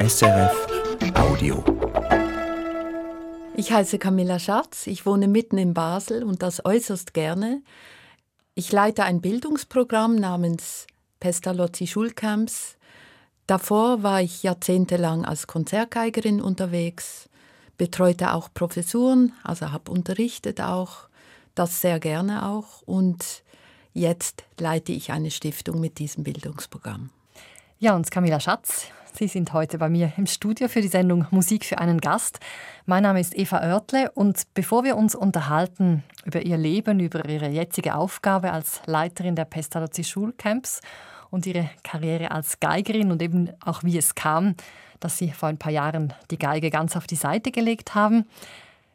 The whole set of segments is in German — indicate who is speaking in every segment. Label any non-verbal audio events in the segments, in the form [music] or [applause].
Speaker 1: SRF Audio.
Speaker 2: Ich heiße Camilla Schatz, ich wohne mitten in Basel und das äußerst gerne. Ich leite ein Bildungsprogramm namens Pestalozzi Schulcamps. Davor war ich jahrzehntelang als Konzertgeigerin unterwegs, betreute auch Professuren, also habe unterrichtet auch, das sehr gerne auch und jetzt leite ich eine Stiftung mit diesem Bildungsprogramm.
Speaker 3: Ja, und Camilla Schatz, Sie sind heute bei mir im Studio für die Sendung Musik für einen Gast. Mein Name ist Eva Oertle und bevor wir uns unterhalten über Ihr Leben, über Ihre jetzige Aufgabe als Leiterin der Pestalozzi Schulcamps und Ihre Karriere als Geigerin und eben auch wie es kam, dass Sie vor ein paar Jahren die Geige ganz auf die Seite gelegt haben,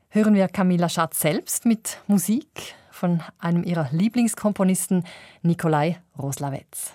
Speaker 3: hören wir Camilla Schatz selbst mit Musik von einem ihrer Lieblingskomponisten, Nikolai Roslawetz.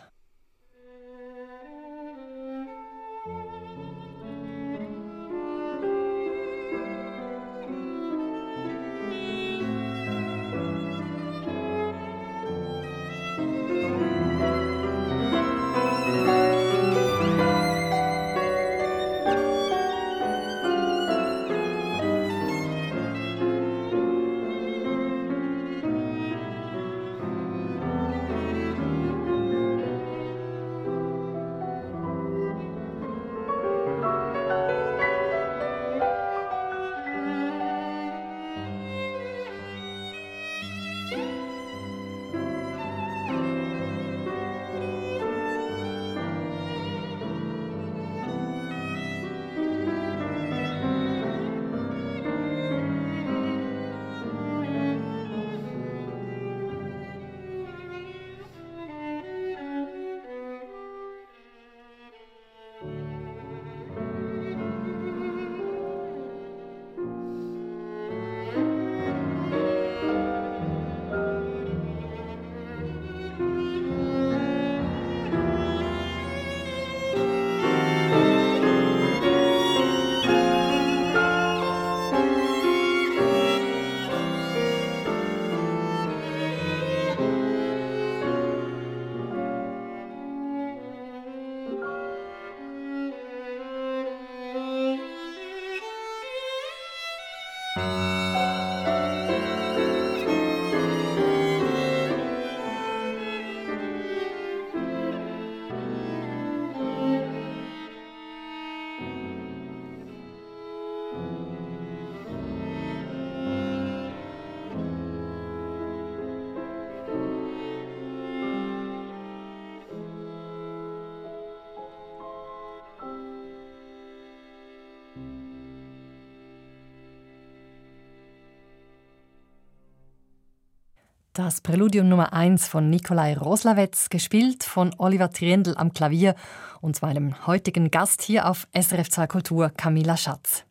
Speaker 3: Das Präludium Nummer 1 von Nikolai Roslawetz, gespielt von Oliver Triendl am Klavier und meinem heutigen Gast hier auf SRF 2 Kultur, Camilla Schatz.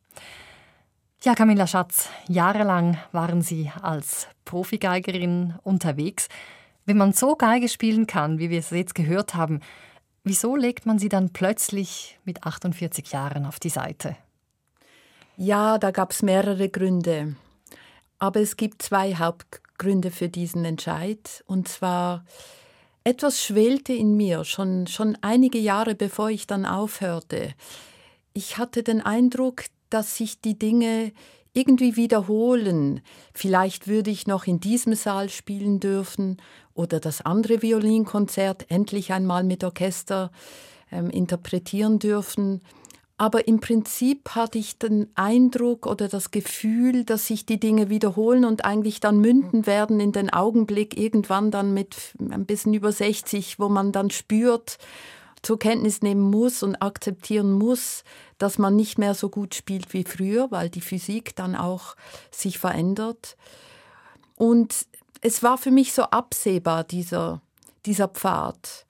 Speaker 3: Ja, Camilla Schatz, jahrelang waren Sie als Profigeigerin unterwegs. Wenn man so Geige spielen kann, wie wir es jetzt gehört haben, wieso legt man sie dann plötzlich mit 48 Jahren auf die Seite?
Speaker 2: Ja, da gab es mehrere Gründe. Aber es gibt zwei Hauptgründe. Gründe für diesen Entscheid. Und zwar, etwas schwelte in mir, schon, schon einige Jahre bevor ich dann aufhörte. Ich hatte den Eindruck, dass sich die Dinge irgendwie wiederholen. Vielleicht würde ich noch in diesem Saal spielen dürfen oder das andere Violinkonzert endlich einmal mit Orchester ähm, interpretieren dürfen. Aber im Prinzip hatte ich den Eindruck oder das Gefühl, dass sich die Dinge wiederholen und eigentlich dann münden werden in den Augenblick irgendwann dann mit ein bisschen über 60, wo man dann spürt, zur Kenntnis nehmen muss und akzeptieren muss, dass man nicht mehr so gut spielt wie früher, weil die Physik dann auch sich verändert. Und es war für mich so absehbar, dieser, dieser Pfad.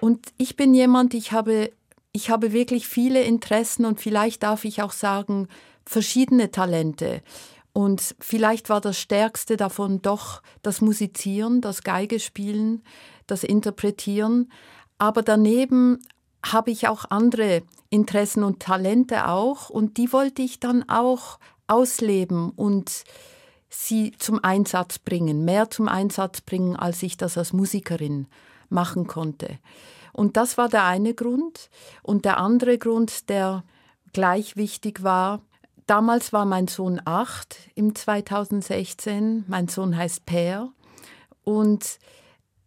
Speaker 2: Und ich bin jemand, ich habe ich habe wirklich viele Interessen und vielleicht darf ich auch sagen, verschiedene Talente. Und vielleicht war das Stärkste davon doch das Musizieren, das Geigespielen, das Interpretieren. Aber daneben habe ich auch andere Interessen und Talente auch und die wollte ich dann auch ausleben und sie zum Einsatz bringen, mehr zum Einsatz bringen, als ich das als Musikerin machen konnte. Und das war der eine Grund. Und der andere Grund, der gleich wichtig war, damals war mein Sohn acht im 2016. Mein Sohn heißt Per. Und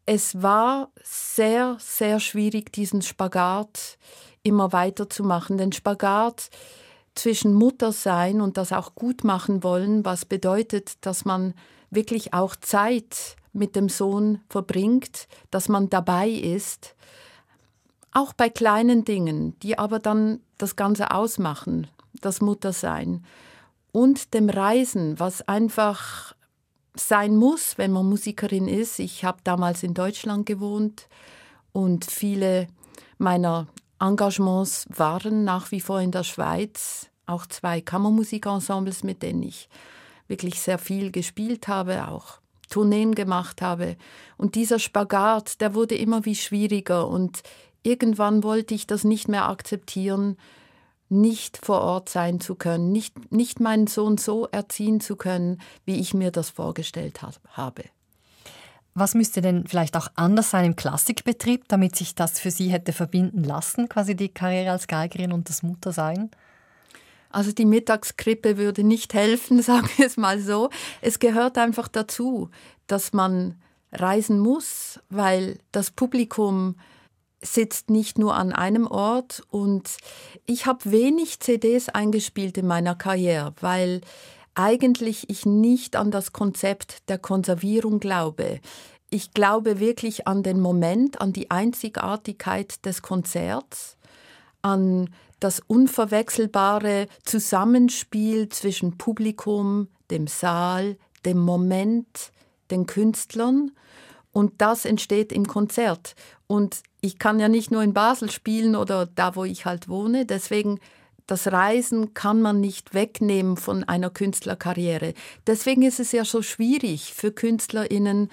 Speaker 2: es war sehr, sehr schwierig, diesen Spagat immer weiterzumachen. Den Spagat zwischen Muttersein und das auch gut machen wollen, was bedeutet, dass man wirklich auch Zeit mit dem Sohn verbringt, dass man dabei ist, auch bei kleinen Dingen, die aber dann das Ganze ausmachen, das Muttersein und dem Reisen, was einfach sein muss, wenn man Musikerin ist. Ich habe damals in Deutschland gewohnt und viele meiner Engagements waren nach wie vor in der Schweiz, auch zwei Kammermusikensembles, mit denen ich wirklich sehr viel gespielt habe, auch Tourneen gemacht habe. Und dieser Spagat, der wurde immer wie schwieriger und irgendwann wollte ich das nicht mehr akzeptieren, nicht vor Ort sein zu können, nicht, nicht meinen Sohn so erziehen zu können, wie ich mir das vorgestellt habe.
Speaker 3: Was müsste denn vielleicht auch anders sein im Klassikbetrieb, damit sich das für Sie hätte verbinden lassen, quasi die Karriere als Geigerin und das Muttersein?
Speaker 2: Also die Mittagskrippe würde nicht helfen, [laughs] sagen wir es mal so. Es gehört einfach dazu, dass man reisen muss, weil das Publikum sitzt nicht nur an einem Ort und ich habe wenig CDs eingespielt in meiner Karriere, weil eigentlich ich nicht an das Konzept der Konservierung glaube. Ich glaube wirklich an den Moment, an die Einzigartigkeit des Konzerts, an das unverwechselbare Zusammenspiel zwischen Publikum, dem Saal, dem Moment, den Künstlern. Und das entsteht im Konzert. Und ich kann ja nicht nur in Basel spielen oder da, wo ich halt wohne. Deswegen das Reisen kann man nicht wegnehmen von einer Künstlerkarriere. Deswegen ist es ja so schwierig für Künstlerinnen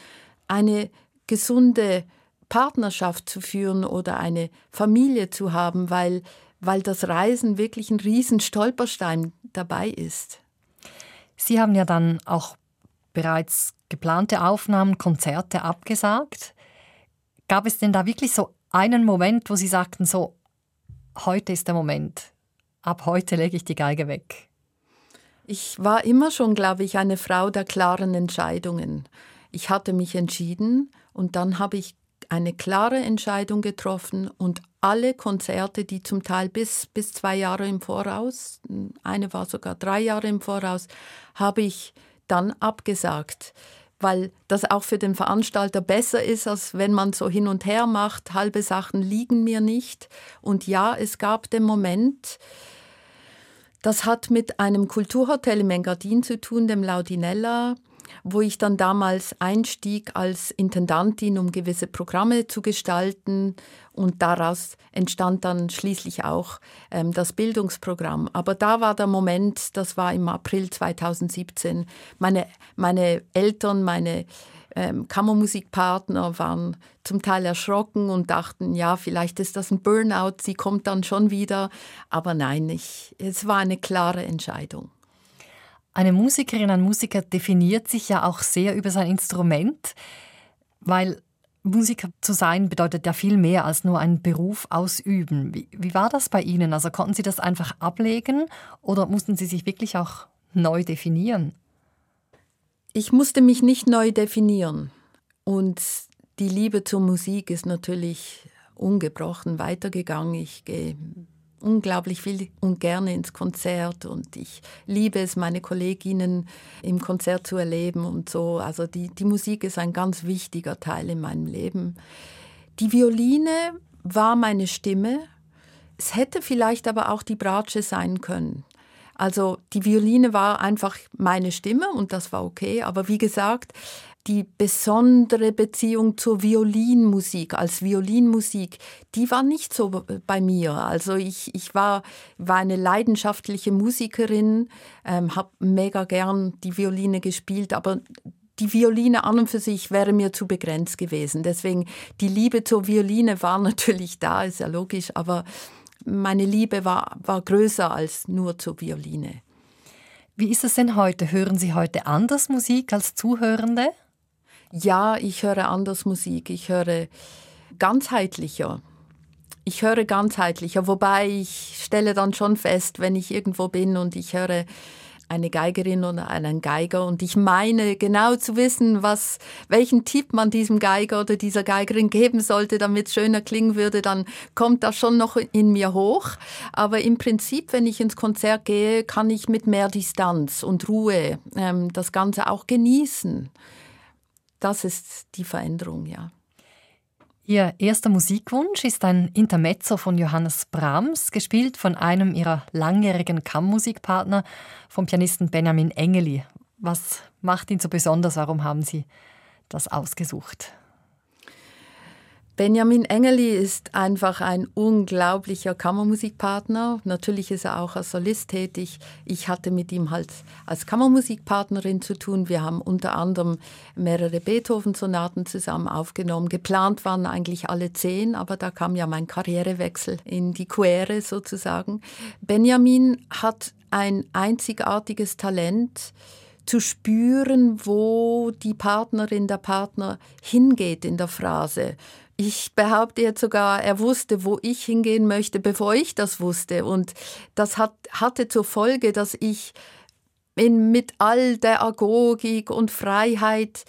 Speaker 2: eine gesunde Partnerschaft zu führen oder eine Familie zu haben, weil, weil das Reisen wirklich ein riesen Stolperstein dabei ist.
Speaker 3: Sie haben ja dann auch bereits geplante Aufnahmen, Konzerte abgesagt. Gab es denn da wirklich so einen Moment, wo Sie sagten, so, heute ist der Moment, ab heute lege ich die Geige weg?
Speaker 2: Ich war immer schon, glaube ich, eine Frau der klaren Entscheidungen. Ich hatte mich entschieden und dann habe ich eine klare Entscheidung getroffen und alle Konzerte, die zum Teil bis, bis zwei Jahre im Voraus, eine war sogar drei Jahre im Voraus, habe ich dann abgesagt weil das auch für den Veranstalter besser ist, als wenn man so hin und her macht. Halbe Sachen liegen mir nicht. Und ja, es gab den Moment, das hat mit einem Kulturhotel im Engadin zu tun, dem Laudinella wo ich dann damals einstieg als Intendantin, um gewisse Programme zu gestalten. Und daraus entstand dann schließlich auch ähm, das Bildungsprogramm. Aber da war der Moment, das war im April 2017. Meine, meine Eltern, meine ähm, Kammermusikpartner waren zum Teil erschrocken und dachten, ja, vielleicht ist das ein Burnout, sie kommt dann schon wieder. Aber nein, ich, es war eine klare Entscheidung.
Speaker 3: Eine Musikerin, ein Musiker definiert sich ja auch sehr über sein Instrument, weil Musiker zu sein bedeutet ja viel mehr als nur einen Beruf ausüben. Wie, wie, war das bei Ihnen? Also konnten Sie das einfach ablegen oder mussten Sie sich wirklich auch neu definieren?
Speaker 2: Ich musste mich nicht neu definieren. Und die Liebe zur Musik ist natürlich ungebrochen weitergegangen. Ich gehe unglaublich viel und gerne ins Konzert und ich liebe es, meine Kolleginnen im Konzert zu erleben und so. Also die, die Musik ist ein ganz wichtiger Teil in meinem Leben. Die Violine war meine Stimme. Es hätte vielleicht aber auch die Bratsche sein können. Also die Violine war einfach meine Stimme und das war okay. Aber wie gesagt, die besondere Beziehung zur Violinmusik als Violinmusik, die war nicht so bei mir. Also ich, ich war, war eine leidenschaftliche Musikerin, ähm, habe mega gern die Violine gespielt, aber die Violine an und für sich wäre mir zu begrenzt gewesen. Deswegen die Liebe zur Violine war [laughs] natürlich da, ist ja logisch, aber meine Liebe war, war größer als nur zur Violine.
Speaker 3: Wie ist es denn heute? Hören Sie heute anders Musik als Zuhörende?
Speaker 2: Ja, ich höre anders Musik. Ich höre ganzheitlicher. ich höre ganzheitlicher, wobei ich stelle dann schon fest, wenn ich irgendwo bin und ich höre eine Geigerin oder einen Geiger und ich meine genau zu wissen, was, welchen Tipp man diesem Geiger oder dieser Geigerin geben sollte, damit es schöner klingen würde, dann kommt das schon noch in mir hoch. Aber im Prinzip, wenn ich ins Konzert gehe, kann ich mit mehr Distanz und Ruhe ähm, das Ganze auch genießen. Das ist die Veränderung, ja.
Speaker 3: Ihr erster Musikwunsch ist ein Intermezzo von Johannes Brahms, gespielt von einem ihrer langjährigen Kammermusikpartner, vom Pianisten Benjamin Engeli. Was macht ihn so besonders? Warum haben Sie das ausgesucht?
Speaker 2: Benjamin Engeli ist einfach ein unglaublicher Kammermusikpartner. Natürlich ist er auch als Solist tätig. Ich hatte mit ihm halt als Kammermusikpartnerin zu tun. Wir haben unter anderem mehrere Beethoven-Sonaten zusammen aufgenommen. Geplant waren eigentlich alle zehn, aber da kam ja mein Karrierewechsel in die Quere sozusagen. Benjamin hat ein einzigartiges Talent, zu spüren, wo die Partnerin, der Partner hingeht in der Phrase. Ich behaupte jetzt sogar, er wusste, wo ich hingehen möchte, bevor ich das wusste. Und das hat, hatte zur Folge, dass ich in, mit all der Agogik und Freiheit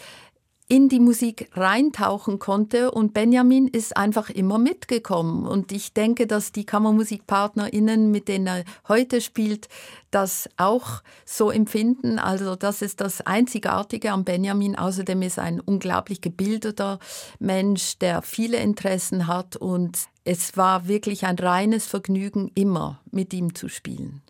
Speaker 2: in die Musik reintauchen konnte und Benjamin ist einfach immer mitgekommen. Und ich denke, dass die KammermusikpartnerInnen, mit denen er heute spielt, das auch so empfinden. Also das ist das Einzigartige am Benjamin. Außerdem ist er ein unglaublich gebildeter Mensch, der viele Interessen hat und es war wirklich ein reines Vergnügen, immer mit ihm zu spielen.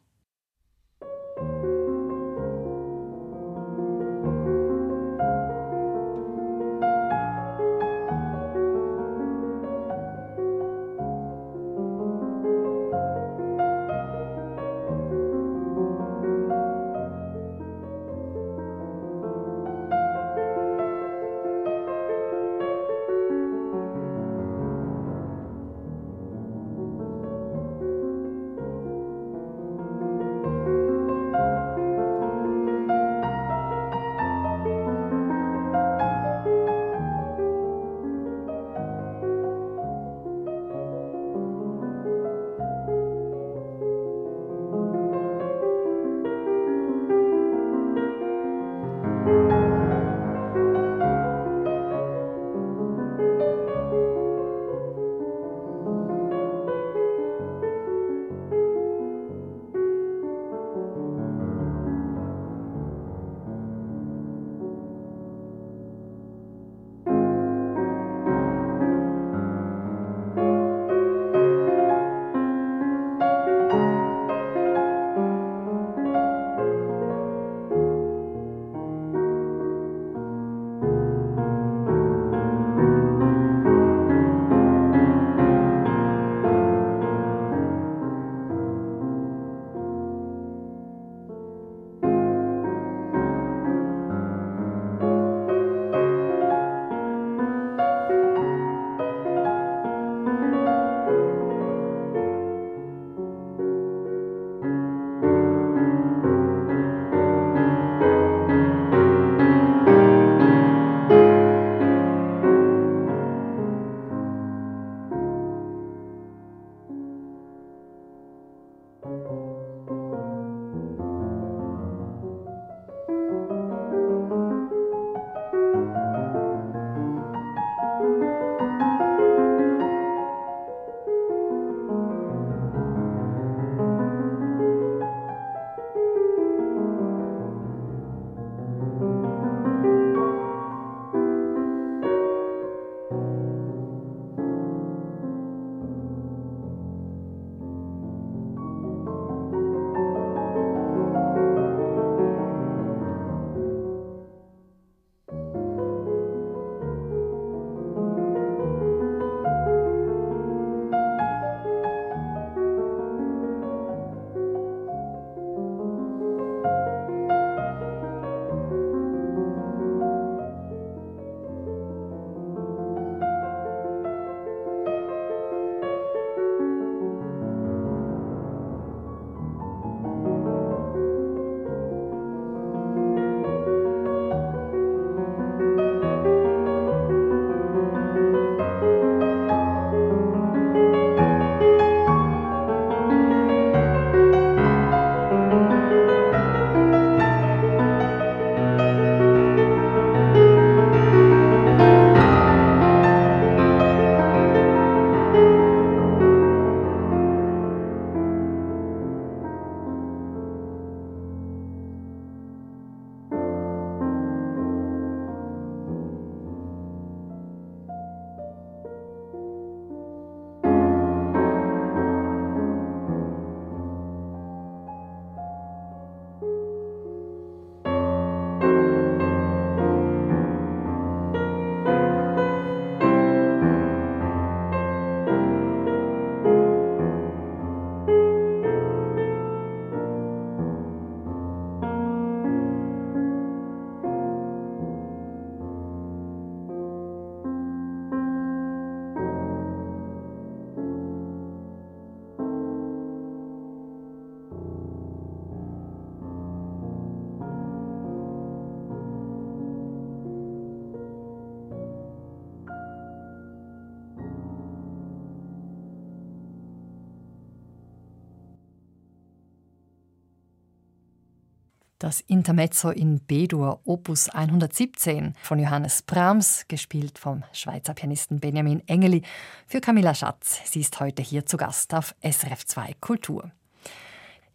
Speaker 3: Das Intermezzo in B-Dur, Opus 117 von Johannes Brahms, gespielt vom Schweizer Pianisten Benjamin Engeli, für Camilla Schatz. Sie ist heute hier zu Gast auf SRF 2 Kultur.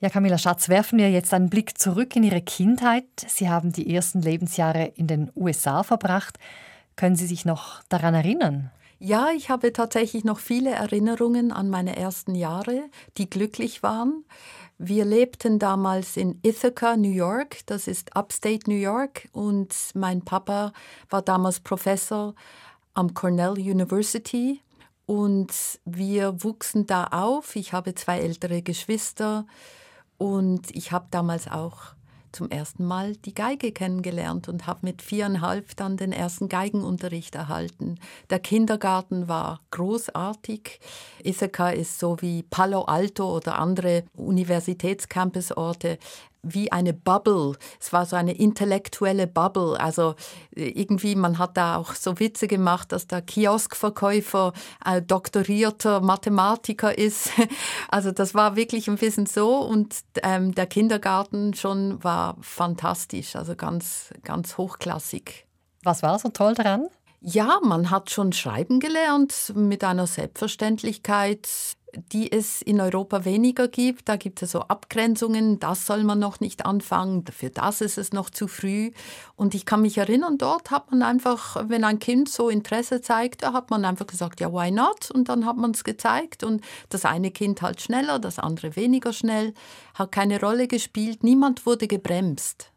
Speaker 3: Ja, Camilla Schatz, werfen wir jetzt einen Blick zurück in Ihre Kindheit. Sie haben die ersten Lebensjahre in den USA verbracht. Können Sie sich noch daran erinnern?
Speaker 2: Ja, ich habe tatsächlich noch viele Erinnerungen an meine ersten Jahre, die glücklich waren. Wir lebten damals in Ithaca, New York, das ist Upstate New York, und mein Papa war damals Professor am Cornell University. Und wir wuchsen da auf. Ich habe zwei ältere Geschwister. Und ich habe damals auch zum ersten Mal die Geige kennengelernt und habe mit viereinhalb dann den ersten Geigenunterricht erhalten. Der Kindergarten war großartig. Ithaca ist so wie Palo Alto oder andere Universitätscampusorte wie eine Bubble. Es war so eine intellektuelle Bubble. Also äh, irgendwie, man hat da auch so Witze gemacht, dass der Kioskverkäufer ein äh, doktorierter Mathematiker ist. [laughs] Also das war wirklich ein bisschen so. Und ähm, der Kindergarten schon war fantastisch, also ganz, ganz hochklassig.
Speaker 3: Was war so toll daran?
Speaker 2: Ja, man hat schon schreiben gelernt mit einer Selbstverständlichkeit die es in Europa weniger gibt. Da gibt es so Abgrenzungen, das soll man noch nicht anfangen, für das ist es noch zu früh. Und ich kann mich erinnern, dort hat man einfach, wenn ein Kind so Interesse zeigt, hat man einfach gesagt, ja, why not? Und dann hat man es gezeigt. Und das eine Kind halt schneller, das andere weniger schnell, hat keine Rolle gespielt, niemand wurde gebremst.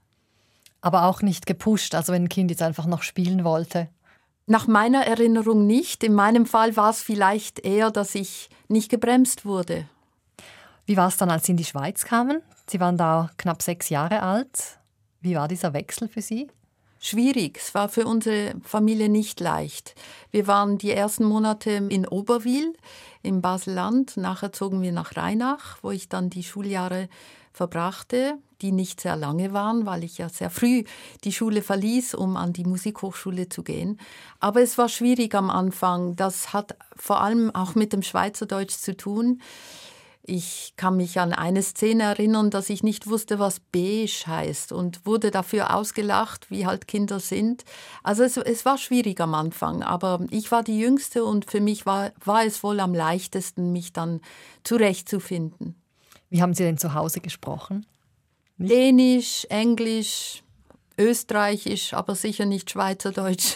Speaker 3: Aber auch nicht gepusht, also wenn ein Kind jetzt einfach noch spielen wollte.
Speaker 2: Nach meiner Erinnerung nicht. In meinem Fall war es vielleicht eher, dass ich nicht gebremst wurde.
Speaker 3: Wie war es dann, als Sie in die Schweiz kamen? Sie waren da knapp sechs Jahre alt. Wie war dieser Wechsel für Sie?
Speaker 2: Schwierig. Es war für unsere Familie nicht leicht. Wir waren die ersten Monate in Oberwil im Baselland. Nachher zogen wir nach Rheinach, wo ich dann die Schuljahre verbrachte, die nicht sehr lange waren, weil ich ja sehr früh die Schule verließ, um an die Musikhochschule zu gehen. Aber es war schwierig am Anfang. Das hat vor allem auch mit dem Schweizerdeutsch zu tun. Ich kann mich an eine Szene erinnern, dass ich nicht wusste, was beige heißt und wurde dafür ausgelacht, wie halt Kinder sind. Also es, es war schwierig am Anfang, aber ich war die Jüngste und für mich war, war es wohl am leichtesten, mich dann zurechtzufinden.
Speaker 3: Wie haben Sie denn zu Hause gesprochen?
Speaker 2: Nicht? Dänisch, Englisch, Österreichisch, aber sicher nicht Schweizerdeutsch.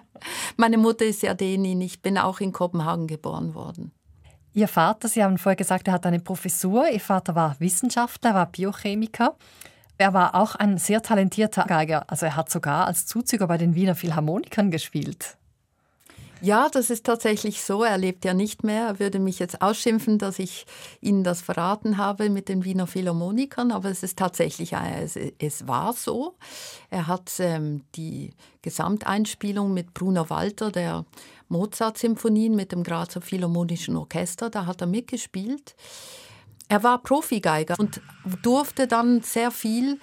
Speaker 2: [laughs] Meine Mutter ist ja Dänin, ich bin auch in Kopenhagen geboren worden.
Speaker 3: Ihr Vater, Sie haben vorher gesagt, er hat eine Professur. Ihr Vater war Wissenschaftler, war Biochemiker. Er war auch ein sehr talentierter Geiger. Also er hat sogar als Zuzüger bei den Wiener Philharmonikern gespielt.
Speaker 2: Ja, das ist tatsächlich so. Er lebt ja nicht mehr. Er würde mich jetzt ausschimpfen, dass ich Ihnen das verraten habe mit den Wiener Philharmonikern, aber es ist tatsächlich, äh, es, es war so. Er hat ähm, die Gesamteinspielung mit Bruno Walter, der Mozart-Symphonien mit dem Grazer Philharmonischen Orchester, da hat er mitgespielt. Er war Profigeiger und durfte dann sehr viel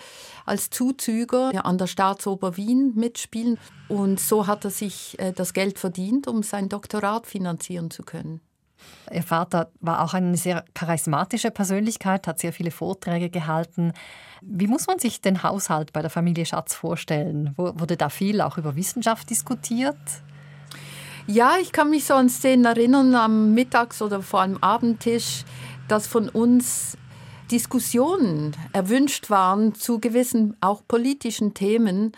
Speaker 2: als Zuzüger an der Staatsoper Wien mitspielen. Und so hat er sich äh, das Geld verdient, um sein Doktorat finanzieren zu können.
Speaker 3: Ihr Vater war auch eine sehr charismatische Persönlichkeit, hat sehr viele Vorträge gehalten. Wie muss man sich den Haushalt bei der Familie Schatz vorstellen? Wurde da viel auch über Wissenschaft diskutiert?
Speaker 2: Ja, ich kann mich so an Szenen erinnern am Mittags- oder vor allem Abendtisch, dass von uns Diskussionen erwünscht waren zu gewissen auch politischen Themen.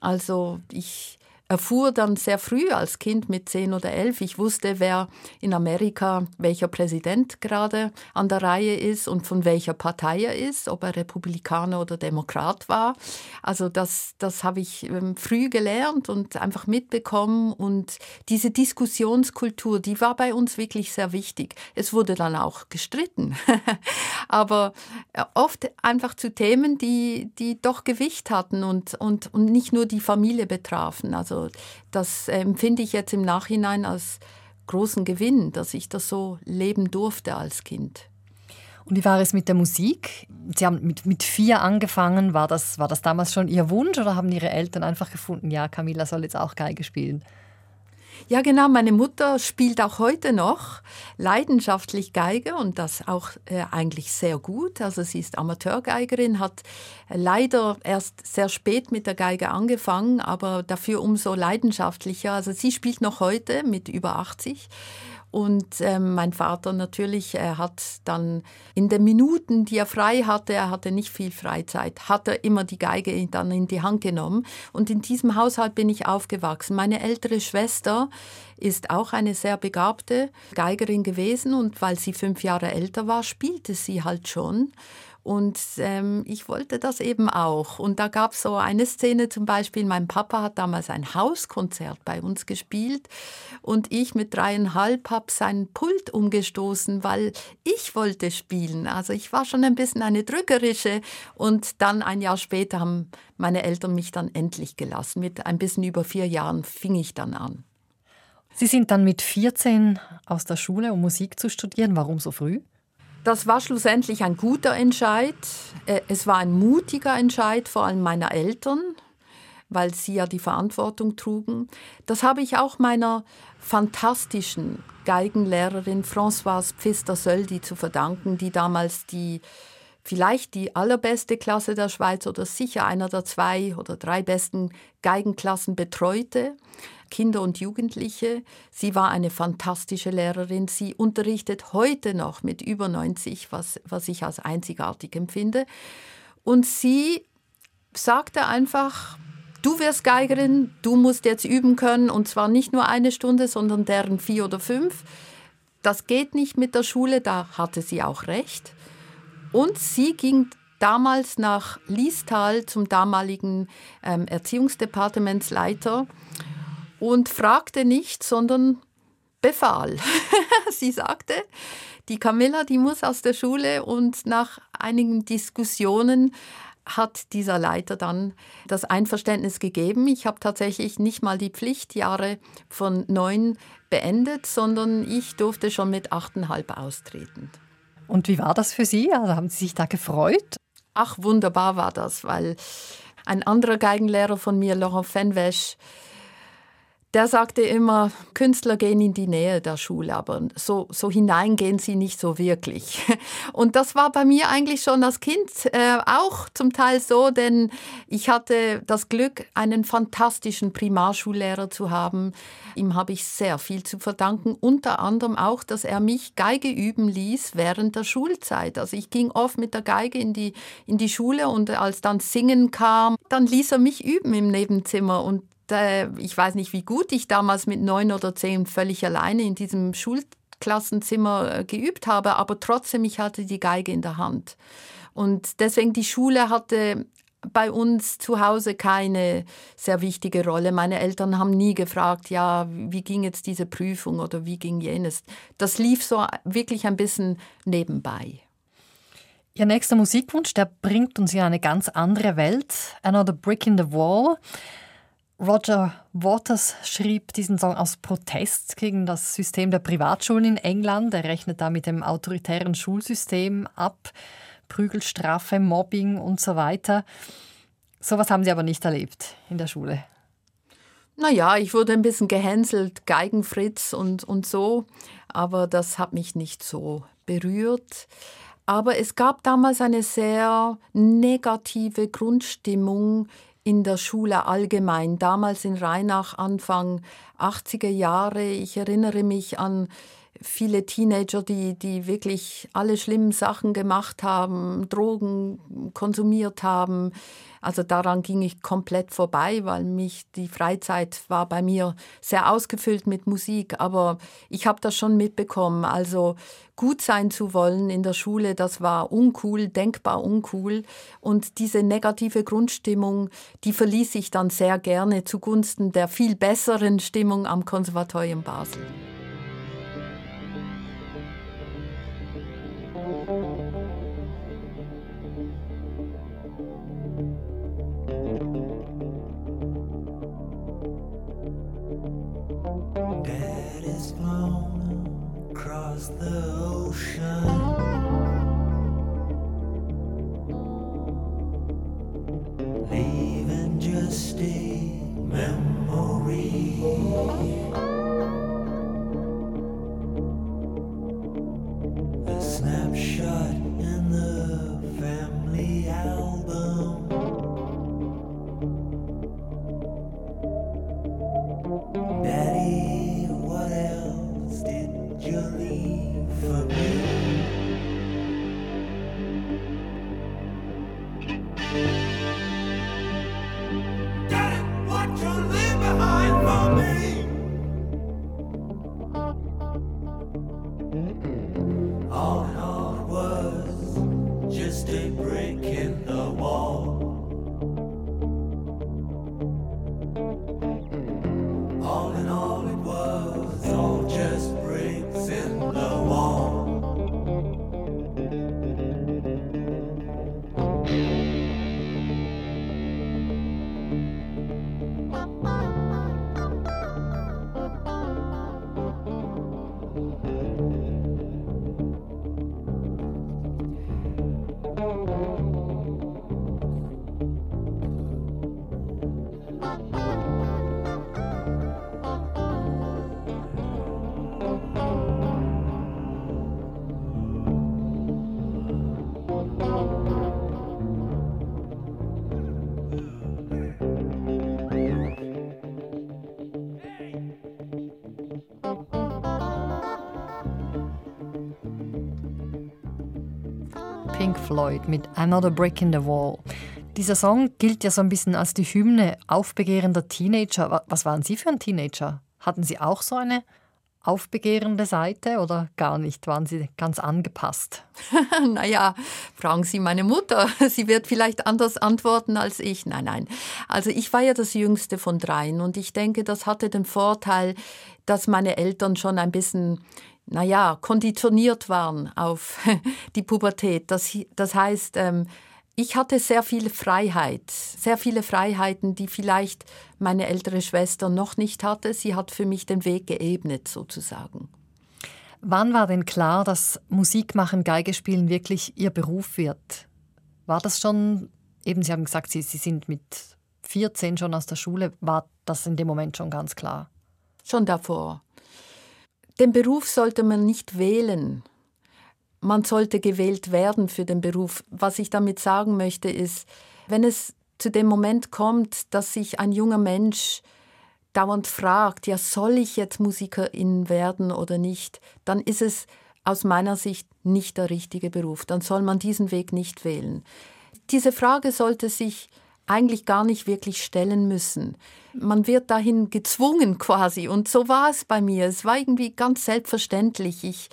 Speaker 2: Also ich erfuhr dann sehr früh als Kind mit zehn oder elf. Ich wusste, wer in Amerika welcher Präsident gerade an der Reihe ist und von welcher Partei er ist, ob er Republikaner oder Demokrat war. Also das, das habe ich ähm, früh gelernt und einfach mitbekommen. Und diese Diskussionskultur, die war bei uns wirklich sehr wichtig. Es wurde dann auch gestritten, [laughs] aber äh, oft einfach zu Themen, die, die doch Gewicht hatten und, und, und nicht nur die Familie betrafen. Also also das empfinde ich jetzt im Nachhinein als großen Gewinn, dass ich das so leben durfte als Kind.
Speaker 3: Und wie war es mit der Musik? Sie haben mit, mit vier angefangen. War das, war das damals schon Ihr Wunsch oder haben Ihre Eltern einfach gefunden, ja, Camilla soll jetzt auch Geige spielen?
Speaker 2: Ja, genau. Meine Mutter spielt auch heute noch leidenschaftlich Geige und das auch äh, eigentlich sehr gut. Also sie ist Amateurgeigerin, hat leider erst sehr spät mit der Geige angefangen, aber dafür umso leidenschaftlicher. Also sie spielt noch heute mit über 80 und ähm, mein Vater natürlich, er hat dann in den Minuten, die er frei hatte, er hatte nicht viel Freizeit, hat er immer die Geige dann in die Hand genommen. Und in diesem Haushalt bin ich aufgewachsen. Meine ältere Schwester ist auch eine sehr begabte Geigerin gewesen und weil sie fünf Jahre älter war, spielte sie halt schon. Und ähm, ich wollte das eben auch. Und da gab es so eine Szene zum Beispiel, mein Papa hat damals ein Hauskonzert bei uns gespielt und ich mit dreieinhalb habe sein Pult umgestoßen, weil ich wollte spielen. Also ich war schon ein bisschen eine Drückerische und dann ein Jahr später haben meine Eltern mich dann endlich gelassen. Mit ein bisschen über vier Jahren fing ich dann an.
Speaker 3: Sie sind dann mit 14 aus der Schule, um Musik zu studieren. Warum so früh?
Speaker 2: Das war schlussendlich ein guter Entscheid. Äh, es war ein mutiger Entscheid, vor allem meiner Eltern, weil sie ja die Verantwortung trugen. Das habe ich auch meiner fantastischen Geigenlehrerin Françoise Pfister-Söldi zu verdanken, die damals die vielleicht die allerbeste Klasse der Schweiz oder sicher einer der zwei oder drei besten Geigenklassen betreute. Kinder und Jugendliche. Sie war eine fantastische Lehrerin. Sie unterrichtet heute noch mit über 90, was, was ich als einzigartig empfinde. Und sie sagte einfach, du wirst Geigerin, du musst jetzt üben können und zwar nicht nur eine Stunde, sondern deren vier oder fünf. Das geht nicht mit der Schule, da hatte sie auch recht. Und sie ging damals nach Liestal zum damaligen ähm, Erziehungsdepartementsleiter und fragte nicht, sondern befahl. [laughs] Sie sagte, die Camilla, die muss aus der Schule und nach einigen Diskussionen hat dieser Leiter dann das Einverständnis gegeben. Ich habe tatsächlich nicht mal die Pflichtjahre von neun beendet, sondern ich durfte schon mit achteinhalb austreten.
Speaker 3: Und wie war das für Sie? Also haben Sie sich da gefreut?
Speaker 2: Ach, wunderbar war das, weil ein anderer Geigenlehrer von mir, Laurent Fenwesch, der sagte immer, Künstler gehen in die Nähe der Schule, aber so, so hinein gehen sie nicht so wirklich. [laughs] Und das war bei mir eigentlich schon als Kind äh, auch zum Teil so, denn ich hatte das Glück, einen fantastischen Primarschullehrer zu haben. Ihm habe ich sehr viel zu verdanken, unter anderem auch, dass er mich Geige üben ließ während der Schulzeit. Also ich ging oft mit der Geige in die, in die Schule und als dann Singen kam, dann ließ er mich üben im Nebenzimmer und ich weiß nicht, wie gut ich damals mit neun oder zehn völlig alleine in diesem Schulklassenzimmer äh, geübt habe, aber trotzdem, ich hatte die Geige in der Hand. Und deswegen die Schule hatte bei uns zu Hause keine sehr wichtige Rolle. Meine Eltern haben nie gefragt, ja, wie ging jetzt diese Prüfung oder wie ging jenes. Das lief so wirklich ein bisschen nebenbei.
Speaker 3: Ihr nächster Musikwunsch, der bringt uns in eine ganz andere Welt. Another Brick in the Wall. Roger Waters schrieb diesen Song aus Protest gegen das System der Privatschulen in England. Er rechnet da mit dem autoritären Schulsystem ab, Prügelstrafe, Mobbing und so weiter. Sowas haben Sie aber nicht erlebt in der Schule.
Speaker 2: Naja, ich wurde ein bisschen gehänselt, Geigenfritz und, und so, aber das hat mich nicht so berührt. Aber es gab damals eine sehr negative Grundstimmung in der Schule allgemein. Damals in Rheinach, Anfang 80er Jahre. Ich erinnere mich an viele Teenager, die, die wirklich alle schlimmen Sachen gemacht haben, Drogen konsumiert haben. Also daran ging ich komplett vorbei, weil mich die Freizeit war bei mir sehr ausgefüllt mit Musik. Aber ich habe das schon mitbekommen. Also gut sein zu wollen in der Schule, das war uncool, denkbar uncool. Und diese negative Grundstimmung, die verließ ich dann sehr gerne zugunsten der viel besseren Stimmung am Konservatorium Basel. Daddy's flown across the
Speaker 3: ocean. Floyd mit Another Brick in the Wall. Dieser Song gilt ja so ein bisschen als die Hymne aufbegehrender Teenager. Was waren Sie für ein Teenager? Hatten Sie auch so eine aufbegehrende Seite oder gar nicht? Waren Sie ganz angepasst? [laughs]
Speaker 2: naja, fragen Sie meine Mutter. [laughs] Sie wird vielleicht anders antworten als ich. Nein, nein. Also ich war ja das jüngste von dreien und ich denke, das hatte den Vorteil, dass meine Eltern schon ein bisschen naja, konditioniert waren auf [laughs] die Pubertät. Das, das heißt, ähm, ich hatte sehr viel Freiheit, sehr viele Freiheiten, die vielleicht meine ältere Schwester noch nicht hatte. Sie hat für mich den Weg geebnet, sozusagen.
Speaker 3: Wann war denn klar, dass Musik machen, Geige spielen wirklich Ihr Beruf wird? War das schon, eben Sie haben gesagt, Sie, Sie sind mit 14 schon aus der Schule, war das in dem Moment schon ganz klar?
Speaker 2: Schon davor. Den Beruf sollte man nicht wählen. Man sollte gewählt werden für den Beruf. Was ich damit sagen möchte, ist, wenn es zu dem Moment kommt, dass sich ein junger Mensch dauernd fragt, ja, soll ich jetzt Musikerin werden oder nicht, dann ist es aus meiner Sicht nicht der richtige Beruf. Dann soll man diesen Weg nicht wählen. Diese Frage sollte sich eigentlich gar nicht wirklich stellen müssen. Man wird dahin gezwungen quasi. Und so war es bei mir. Es war irgendwie ganz selbstverständlich. Ich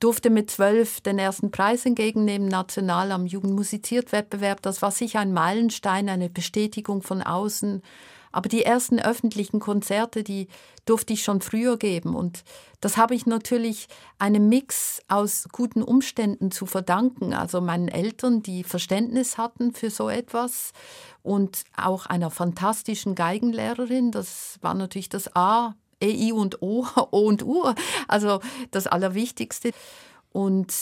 Speaker 2: durfte mit zwölf den ersten Preis entgegennehmen, national am Jugendmusiziert-Wettbewerb. Das war sicher ein Meilenstein, eine Bestätigung von außen. Aber die ersten öffentlichen Konzerte, die durfte ich schon früher geben. Und das habe ich natürlich einem Mix aus guten Umständen zu verdanken. Also meinen Eltern, die Verständnis hatten für so etwas und auch einer fantastischen Geigenlehrerin. Das war natürlich das A, E, I und O, [laughs] O und U, also das Allerwichtigste. Und,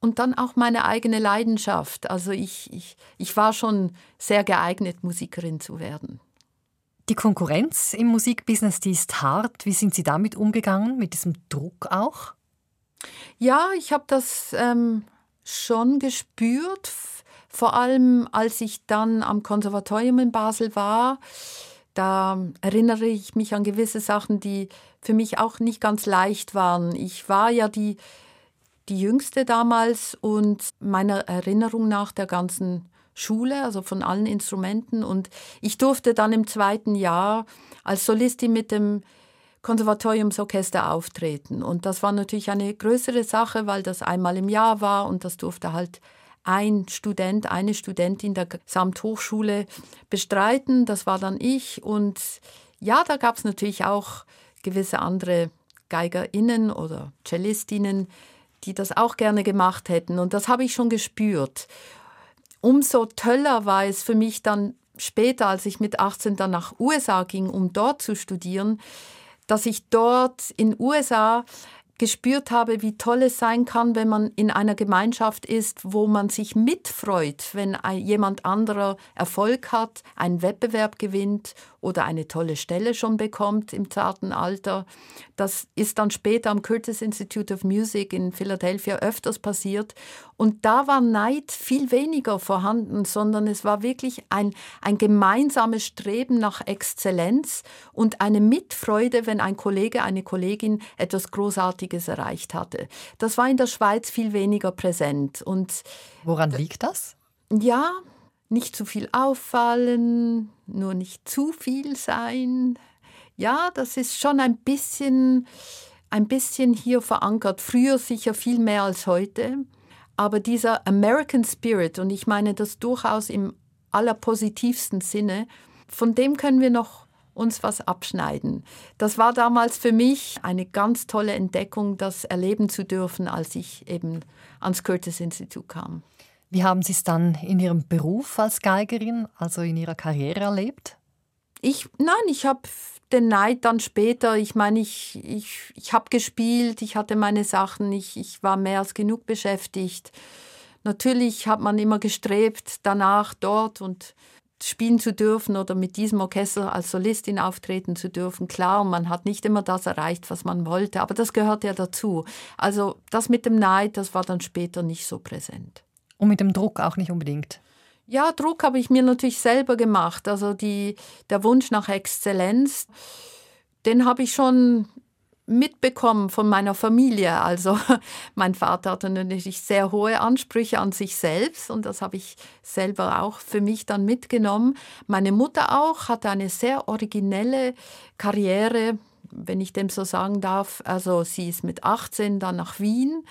Speaker 2: und dann auch meine eigene Leidenschaft. Also ich, ich, ich war schon sehr geeignet, Musikerin zu werden.
Speaker 3: Die Konkurrenz im Musikbusiness, die ist hart. Wie sind Sie damit umgegangen, mit diesem Druck auch?
Speaker 2: Ja, ich habe das ähm, schon gespürt, vor allem als ich dann am Konservatorium in Basel war. Da erinnere ich mich an gewisse Sachen, die für mich auch nicht ganz leicht waren. Ich war ja die, die Jüngste damals und meiner Erinnerung nach der ganzen Schule, also von allen Instrumenten. Und ich durfte dann im zweiten Jahr als Solistin mit dem Konservatoriumsorchester auftreten. Und das war natürlich eine größere Sache, weil das einmal im Jahr war und das durfte halt ein Student, eine Studentin der Gesamthochschule bestreiten. Das war dann ich. Und ja, da gab es natürlich auch gewisse andere GeigerInnen oder Cellistinnen, die das auch gerne gemacht hätten. Und das habe ich schon gespürt umso toller war es für mich dann später, als ich mit 18 dann nach USA ging, um dort zu studieren, dass ich dort in USA gespürt habe, wie toll es sein kann, wenn man in einer Gemeinschaft ist, wo man sich mitfreut, wenn jemand anderer Erfolg hat, einen Wettbewerb gewinnt oder eine tolle Stelle schon bekommt im zarten Alter. Das ist dann später am Curtis Institute of Music in Philadelphia öfters passiert. Und da war Neid viel weniger vorhanden, sondern es war wirklich ein, ein gemeinsames Streben nach Exzellenz und eine Mitfreude, wenn ein Kollege, eine Kollegin etwas Großartiges erreicht hatte. Das war in der Schweiz viel weniger präsent. Und
Speaker 3: Woran liegt das?
Speaker 2: Ja, nicht zu viel auffallen, nur nicht zu viel sein. Ja, das ist schon ein bisschen, ein bisschen hier verankert. Früher sicher viel mehr als heute. Aber dieser American Spirit, und ich meine das durchaus im allerpositivsten Sinne, von dem können wir noch uns was abschneiden. Das war damals für mich eine ganz tolle Entdeckung, das erleben zu dürfen, als ich eben ans Curtis Institut kam.
Speaker 3: Wie haben Sie es dann in Ihrem Beruf als Geigerin, also in Ihrer Karriere erlebt?
Speaker 2: Ich, nein, ich habe den Neid dann später, ich meine, ich, ich, ich habe gespielt, ich hatte meine Sachen, ich, ich war mehr als genug beschäftigt. Natürlich hat man immer gestrebt, danach dort und spielen zu dürfen oder mit diesem Orchester als Solistin auftreten zu dürfen. Klar, man hat nicht immer das erreicht, was man wollte, aber das gehört ja dazu. Also das mit dem Neid, das war dann später nicht so präsent.
Speaker 3: Und mit dem Druck auch nicht unbedingt.
Speaker 2: Ja, Druck habe ich mir natürlich selber gemacht. Also die, der Wunsch nach Exzellenz, den habe ich schon mitbekommen von meiner Familie. Also [laughs] mein Vater hatte natürlich sehr hohe Ansprüche an sich selbst und das habe ich selber auch für mich dann mitgenommen. Meine Mutter auch hatte eine sehr originelle Karriere wenn ich dem so sagen darf. Also sie ist mit 18 dann nach Wien,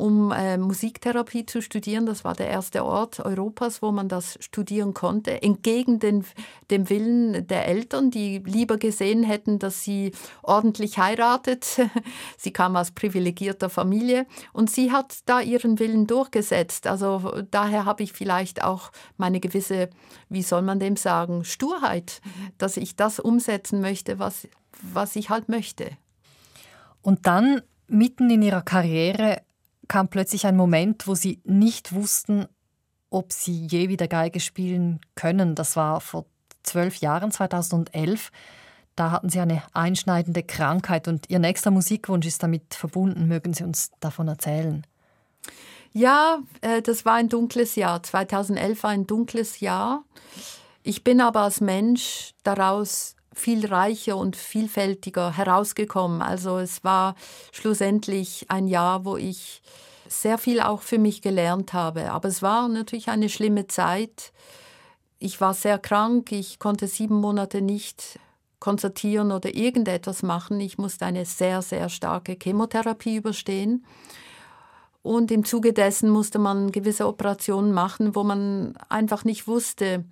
Speaker 2: um äh, Musiktherapie zu studieren. Das war der erste Ort Europas, wo man das studieren konnte, entgegen den, dem Willen der Eltern, die lieber gesehen hätten, dass sie ordentlich heiratet. [laughs] sie kam aus privilegierter Familie und sie hat da ihren Willen durchgesetzt. Also daher habe ich vielleicht auch meine gewisse, wie soll man dem sagen, Sturheit, dass ich das umsetzen möchte, was was ich halt möchte.
Speaker 3: Und dann, mitten in ihrer Karriere, kam plötzlich ein Moment, wo sie nicht wussten, ob sie je wieder Geige spielen können. Das war vor zwölf Jahren, 2011. Da hatten sie eine einschneidende Krankheit und ihr nächster Musikwunsch ist damit verbunden. Mögen Sie uns davon erzählen?
Speaker 2: Ja, äh, das war ein dunkles Jahr. 2011 war ein dunkles Jahr. Ich bin aber als Mensch daraus viel reicher und vielfältiger herausgekommen. Also es war schlussendlich ein Jahr, wo ich sehr viel auch für mich gelernt habe. Aber es war natürlich eine schlimme Zeit. Ich war sehr krank, ich konnte sieben Monate nicht konzertieren oder irgendetwas machen. Ich musste eine sehr, sehr starke Chemotherapie überstehen. Und im Zuge dessen musste man gewisse Operationen machen, wo man einfach nicht wusste,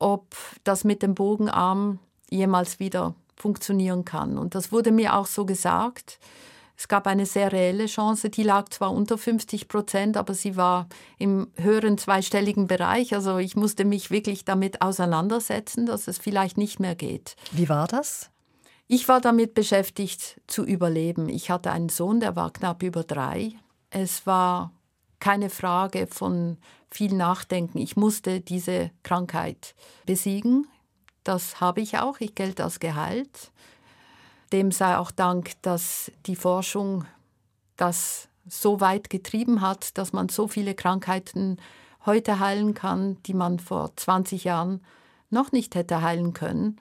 Speaker 2: ob das mit dem Bogenarm jemals wieder funktionieren kann. Und das wurde mir auch so gesagt. Es gab eine sehr reelle Chance, die lag zwar unter 50 Prozent, aber sie war im höheren zweistelligen Bereich. Also ich musste mich wirklich damit auseinandersetzen, dass es vielleicht nicht mehr geht.
Speaker 3: Wie war das?
Speaker 2: Ich war damit beschäftigt zu überleben. Ich hatte einen Sohn, der war knapp über drei. Es war keine Frage von viel Nachdenken. Ich musste diese Krankheit besiegen. Das habe ich auch, ich gelte als geheilt. Dem sei auch Dank, dass die Forschung das so weit getrieben hat, dass man so viele Krankheiten heute heilen kann, die man vor 20 Jahren noch nicht hätte heilen können.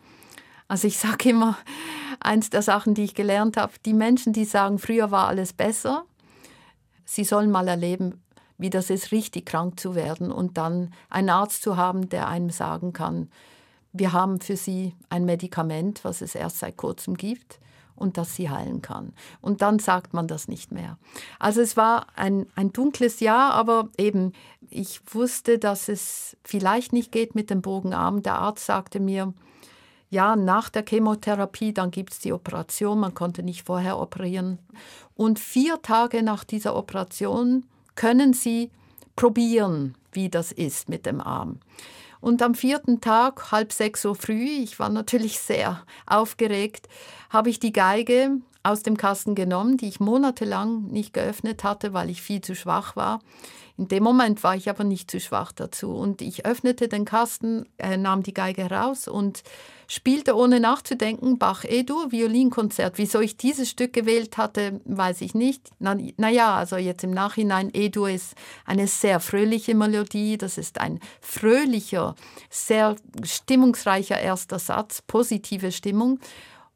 Speaker 2: Also ich sage immer, eins der Sachen, die ich gelernt habe, die Menschen, die sagen, früher war alles besser, sie sollen mal erleben, wie das ist, richtig krank zu werden und dann einen Arzt zu haben, der einem sagen kann, wir haben für sie ein Medikament, was es erst seit kurzem gibt und das sie heilen kann. Und dann sagt man das nicht mehr. Also es war ein, ein dunkles Jahr, aber eben, ich wusste, dass es vielleicht nicht geht mit dem Bogenarm. Der Arzt sagte mir, ja, nach der Chemotherapie, dann gibt es die Operation, man konnte nicht vorher operieren. Und vier Tage nach dieser Operation können Sie probieren, wie das ist mit dem Arm. Und am vierten Tag, halb sechs Uhr früh, ich war natürlich sehr aufgeregt, habe ich die Geige aus dem Kasten genommen, die ich monatelang nicht geöffnet hatte, weil ich viel zu schwach war. In dem Moment war ich aber nicht zu schwach dazu. Und ich öffnete den Kasten, äh, nahm die Geige heraus und spielte ohne nachzudenken Bach E-Dur, Violinkonzert. Wieso ich dieses Stück gewählt hatte, weiß ich nicht. Naja, na also jetzt im Nachhinein, E-Dur ist eine sehr fröhliche Melodie. Das ist ein fröhlicher, sehr stimmungsreicher erster Satz, positive Stimmung.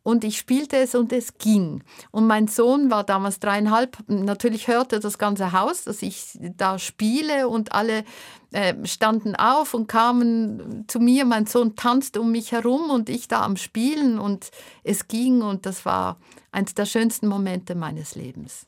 Speaker 2: Und ich spielte es und es ging. Und mein Sohn war damals dreieinhalb. Natürlich hörte das ganze Haus, dass ich da spiele und alle äh, standen auf und kamen zu mir. Mein Sohn tanzte um mich herum und ich da am Spielen und es ging und das war eines der schönsten Momente meines Lebens.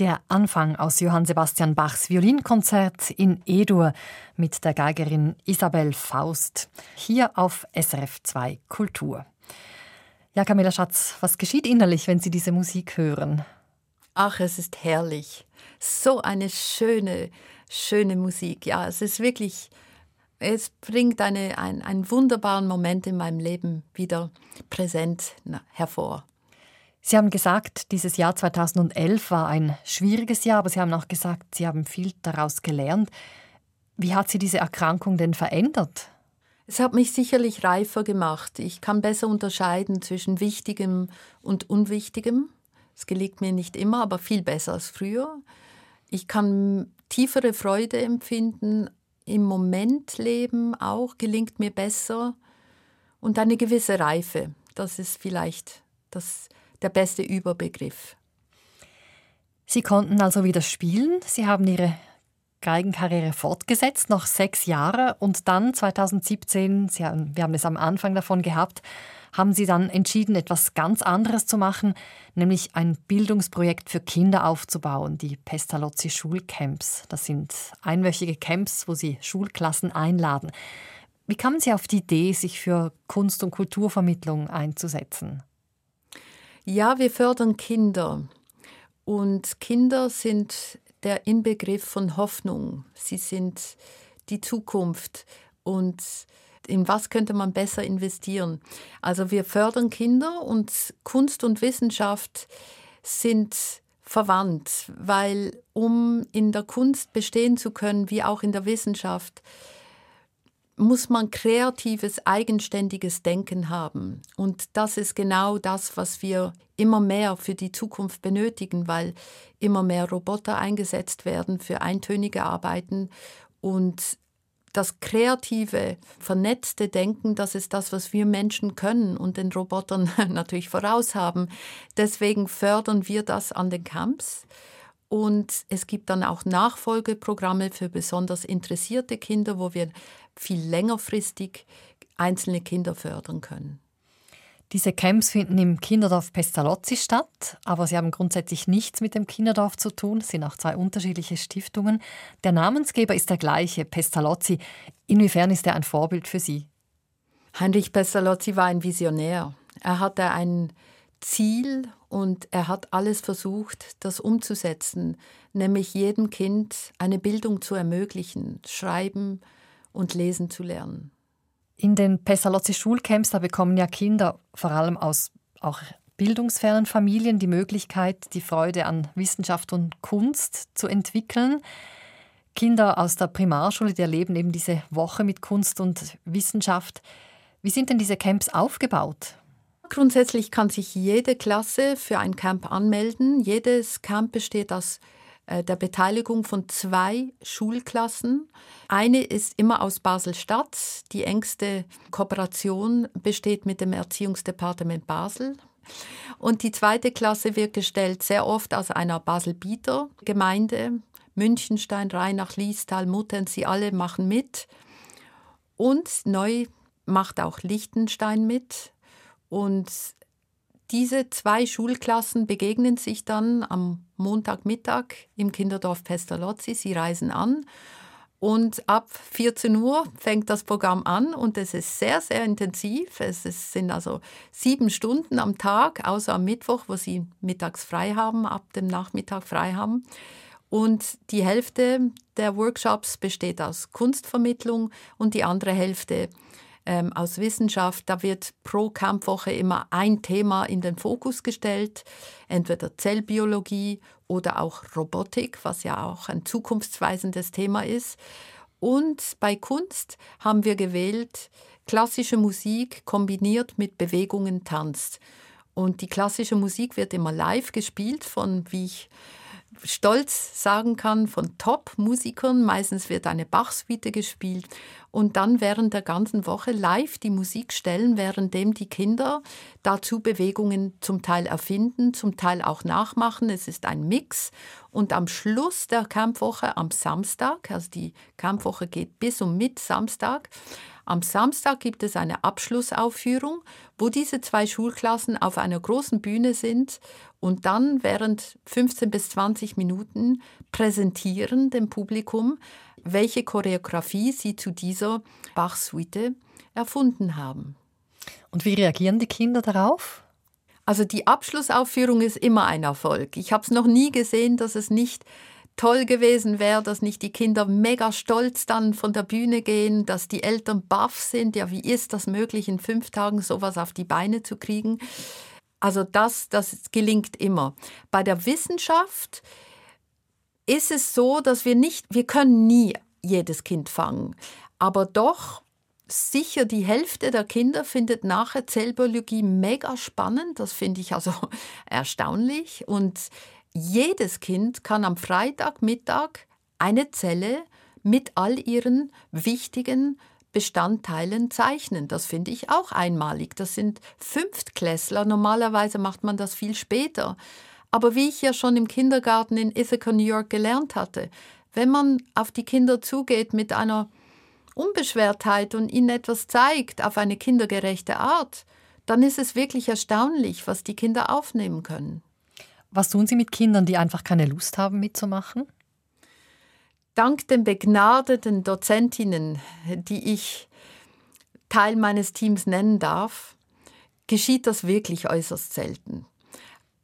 Speaker 3: Der Anfang aus Johann Sebastian Bachs Violinkonzert in E-Dur mit der Geigerin Isabel Faust. Hier auf SRF 2 Kultur. Ja, Camilla Schatz, was geschieht innerlich, wenn Sie diese Musik hören?
Speaker 2: Ach, es ist herrlich. So eine schöne, schöne Musik. Ja, es ist wirklich, es bringt eine, ein, einen wunderbaren Moment in meinem Leben wieder präsent hervor.
Speaker 3: Sie haben gesagt, dieses Jahr 2011 war ein schwieriges Jahr, aber Sie haben auch gesagt, Sie haben viel daraus gelernt. Wie hat Sie diese Erkrankung denn verändert?
Speaker 2: Es hat mich sicherlich reifer gemacht. Ich kann besser unterscheiden zwischen Wichtigem und Unwichtigem. Es gelingt mir nicht immer, aber viel besser als früher. Ich kann tiefere Freude empfinden, im Moment leben auch gelingt mir besser und eine gewisse Reife. Das ist vielleicht das der beste Überbegriff.
Speaker 3: Sie konnten also wieder spielen. Sie haben Ihre Geigenkarriere fortgesetzt, noch sechs Jahre. Und dann 2017, Sie haben, wir haben es am Anfang davon gehabt, haben Sie dann entschieden, etwas ganz anderes zu machen, nämlich ein Bildungsprojekt für Kinder aufzubauen, die Pestalozzi Schulcamps. Das sind einwöchige Camps, wo Sie Schulklassen einladen. Wie kamen Sie auf die Idee, sich für Kunst- und Kulturvermittlung einzusetzen?
Speaker 2: Ja, wir fördern Kinder. Und Kinder sind der Inbegriff von Hoffnung. Sie sind die Zukunft. Und in was könnte man besser investieren? Also wir fördern Kinder und Kunst und Wissenschaft sind verwandt, weil um in der Kunst bestehen zu können, wie auch in der Wissenschaft, muss man kreatives, eigenständiges Denken haben. Und das ist genau das, was wir immer mehr für die Zukunft benötigen, weil immer mehr Roboter eingesetzt werden für eintönige Arbeiten und das kreative, vernetzte Denken, das ist das, was wir Menschen können und den Robotern [laughs] natürlich voraus haben. Deswegen fördern wir das an den Camps. Und es gibt dann auch Nachfolgeprogramme für besonders interessierte Kinder, wo wir viel längerfristig einzelne Kinder fördern können.
Speaker 3: Diese Camps finden im Kinderdorf Pestalozzi statt, aber sie haben grundsätzlich nichts mit dem Kinderdorf zu tun. Es sind auch zwei unterschiedliche Stiftungen. Der Namensgeber ist der gleiche, Pestalozzi. Inwiefern ist er ein Vorbild für Sie?
Speaker 2: Heinrich Pestalozzi war ein Visionär. Er hatte ein Ziel und er hat alles versucht, das umzusetzen, nämlich jedem Kind eine Bildung zu ermöglichen, schreiben und lesen zu lernen.
Speaker 3: In den Pestalozzi-Schulcamps, da bekommen ja Kinder vor allem aus auch bildungsfernen Familien die Möglichkeit, die Freude an Wissenschaft und Kunst zu entwickeln. Kinder aus der Primarschule, die erleben eben diese Woche mit Kunst und Wissenschaft. Wie sind denn diese Camps aufgebaut?
Speaker 2: Grundsätzlich kann sich jede Klasse für ein Camp anmelden. Jedes Camp besteht aus äh, der Beteiligung von zwei Schulklassen. Eine ist immer aus Basel-Stadt. Die engste Kooperation besteht mit dem Erziehungsdepartement Basel. Und die zweite Klasse wird gestellt sehr oft aus einer Basel-Bieter Gemeinde. Münchenstein, Rheinach, Liestal, Muttern, sie alle machen mit. Und neu macht auch Liechtenstein mit. Und diese zwei Schulklassen begegnen sich dann am Montagmittag im Kinderdorf Pestalozzi. Sie reisen an und ab 14 Uhr fängt das Programm an und es ist sehr, sehr intensiv. Es sind also sieben Stunden am Tag, außer am Mittwoch, wo sie mittags frei haben, ab dem Nachmittag frei haben. Und die Hälfte der Workshops besteht aus Kunstvermittlung und die andere Hälfte ähm, aus Wissenschaft. Da wird pro Campwoche immer ein Thema in den Fokus gestellt, entweder Zellbiologie oder auch Robotik, was ja auch ein zukunftsweisendes Thema ist. Und bei Kunst haben wir gewählt klassische Musik kombiniert mit Bewegungen Tanz. Und die klassische Musik wird immer live gespielt von, wie ich stolz sagen kann, von Top-Musikern. Meistens wird eine Bach-Suite gespielt und dann während der ganzen Woche live die Musik stellen, währenddem die Kinder dazu Bewegungen zum Teil erfinden, zum Teil auch nachmachen. Es ist ein Mix und am Schluss der Campwoche am Samstag, also die Campwoche geht bis und mit Samstag, am Samstag gibt es eine Abschlussaufführung, wo diese zwei Schulklassen auf einer großen Bühne sind und dann während 15 bis 20 Minuten präsentieren dem Publikum, welche Choreografie sie zu dieser Bach-Suite erfunden haben.
Speaker 3: Und wie reagieren die Kinder darauf?
Speaker 2: Also die Abschlussaufführung ist immer ein Erfolg. Ich habe es noch nie gesehen, dass es nicht toll gewesen wäre, dass nicht die Kinder mega stolz dann von der Bühne gehen, dass die Eltern baff sind. Ja, wie ist das möglich, in fünf Tagen sowas auf die Beine zu kriegen? Also das, das gelingt immer. Bei der Wissenschaft ist es so, dass wir nicht, wir können nie jedes Kind fangen, aber doch sicher die Hälfte der Kinder findet nachher Zellbiologie mega spannend. Das finde ich also [laughs] erstaunlich. Und jedes Kind kann am Freitagmittag eine Zelle mit all ihren wichtigen Bestandteilen zeichnen. Das finde ich auch einmalig. Das sind Fünftklässler. Normalerweise macht man das viel später. Aber wie ich ja schon im Kindergarten in Ithaca, New York gelernt hatte, wenn man auf die Kinder zugeht mit einer Unbeschwertheit und ihnen etwas zeigt auf eine kindergerechte Art, dann ist es wirklich erstaunlich, was die Kinder aufnehmen können.
Speaker 3: Was tun Sie mit Kindern, die einfach keine Lust haben mitzumachen?
Speaker 2: Dank den begnadeten Dozentinnen, die ich Teil meines Teams nennen darf, geschieht das wirklich äußerst selten.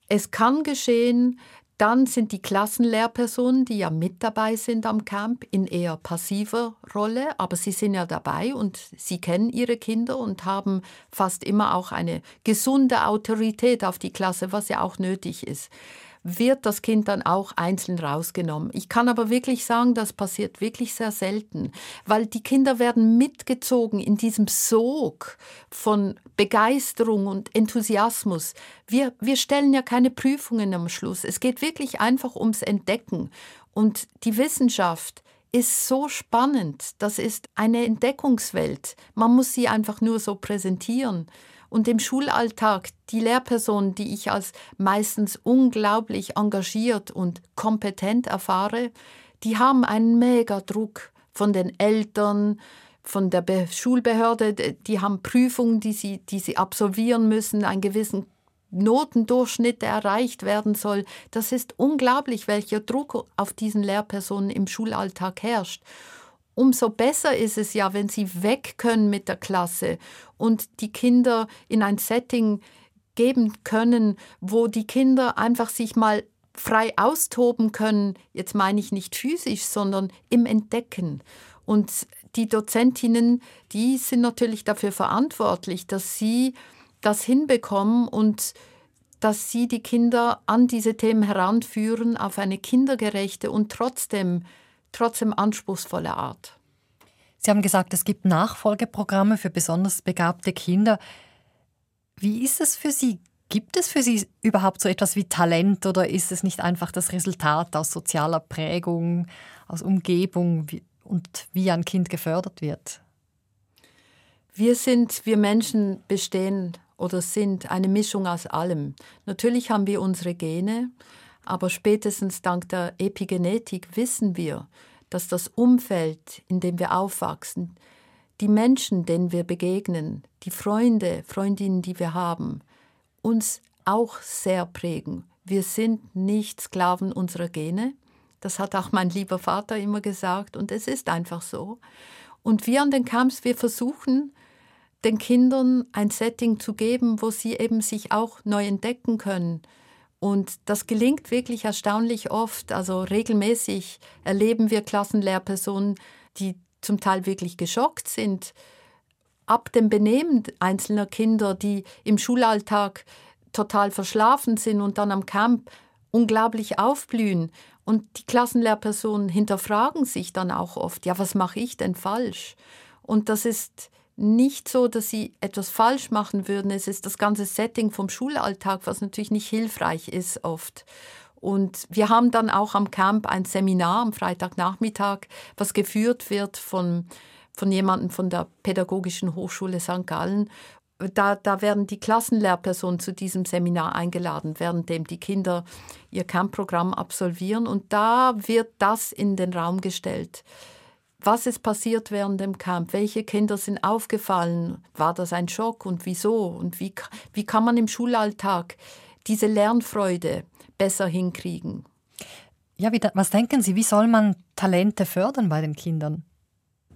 Speaker 2: Es kann geschehen, dann sind die Klassenlehrpersonen, die ja mit dabei sind am Camp, in eher passiver Rolle, aber sie sind ja dabei und sie kennen ihre Kinder und haben fast immer auch eine gesunde Autorität auf die Klasse, was ja auch nötig ist wird das Kind dann auch einzeln rausgenommen. Ich kann aber wirklich sagen, das passiert wirklich sehr selten, weil die Kinder werden mitgezogen in diesem Sog von Begeisterung und Enthusiasmus. Wir, wir stellen ja keine Prüfungen am Schluss. Es geht wirklich einfach ums Entdecken. Und die Wissenschaft ist so spannend. Das ist eine Entdeckungswelt. Man muss sie einfach nur so präsentieren. Und im Schulalltag, die Lehrpersonen, die ich als meistens unglaublich engagiert und kompetent erfahre, die haben einen mega Druck von den Eltern, von der Be Schulbehörde, die haben Prüfungen, die sie, die sie absolvieren müssen, einen gewissen Notendurchschnitt, der erreicht werden soll. Das ist unglaublich, welcher Druck auf diesen Lehrpersonen im Schulalltag herrscht umso besser ist es ja, wenn sie weg können mit der Klasse und die Kinder in ein Setting geben können, wo die Kinder einfach sich mal frei austoben können. Jetzt meine ich nicht physisch, sondern im Entdecken. Und die Dozentinnen, die sind natürlich dafür verantwortlich, dass sie das hinbekommen und dass sie die Kinder an diese Themen heranführen auf eine kindergerechte und trotzdem trotzdem anspruchsvolle Art.
Speaker 3: Sie haben gesagt, es gibt Nachfolgeprogramme für besonders begabte Kinder. Wie ist es für Sie? Gibt es für Sie überhaupt so etwas wie Talent oder ist es nicht einfach das Resultat aus sozialer Prägung, aus Umgebung und wie ein Kind gefördert wird?
Speaker 2: Wir sind, wir Menschen bestehen oder sind eine Mischung aus allem. Natürlich haben wir unsere Gene, aber spätestens dank der Epigenetik wissen wir, dass das Umfeld, in dem wir aufwachsen, die Menschen, denen wir begegnen, die Freunde, Freundinnen, die wir haben, uns auch sehr prägen. Wir sind nicht Sklaven unserer Gene. Das hat auch mein lieber Vater immer gesagt und es ist einfach so. Und wir an den Camps, wir versuchen, den Kindern ein Setting zu geben, wo sie eben sich auch neu entdecken können, und das gelingt wirklich erstaunlich oft. Also regelmäßig erleben wir Klassenlehrpersonen, die zum Teil wirklich geschockt sind ab dem Benehmen einzelner Kinder, die im Schulalltag total verschlafen sind und dann am Camp unglaublich aufblühen. Und die Klassenlehrpersonen hinterfragen sich dann auch oft, ja, was mache ich denn falsch? Und das ist nicht so, dass sie etwas falsch machen würden. Es ist das ganze Setting vom Schulalltag, was natürlich nicht hilfreich ist oft. Und wir haben dann auch am Camp ein Seminar am Freitagnachmittag, was geführt wird von, von jemandem von der Pädagogischen Hochschule St. Gallen. Da, da werden die Klassenlehrpersonen zu diesem Seminar eingeladen, währenddem die Kinder ihr Campprogramm absolvieren. Und da wird das in den Raum gestellt was ist passiert während dem Camp? Welche Kinder sind aufgefallen? War das ein Schock und wieso? Und wie, wie kann man im Schulalltag diese Lernfreude besser hinkriegen?
Speaker 3: Ja, wie, was denken Sie, wie soll man Talente fördern bei den Kindern?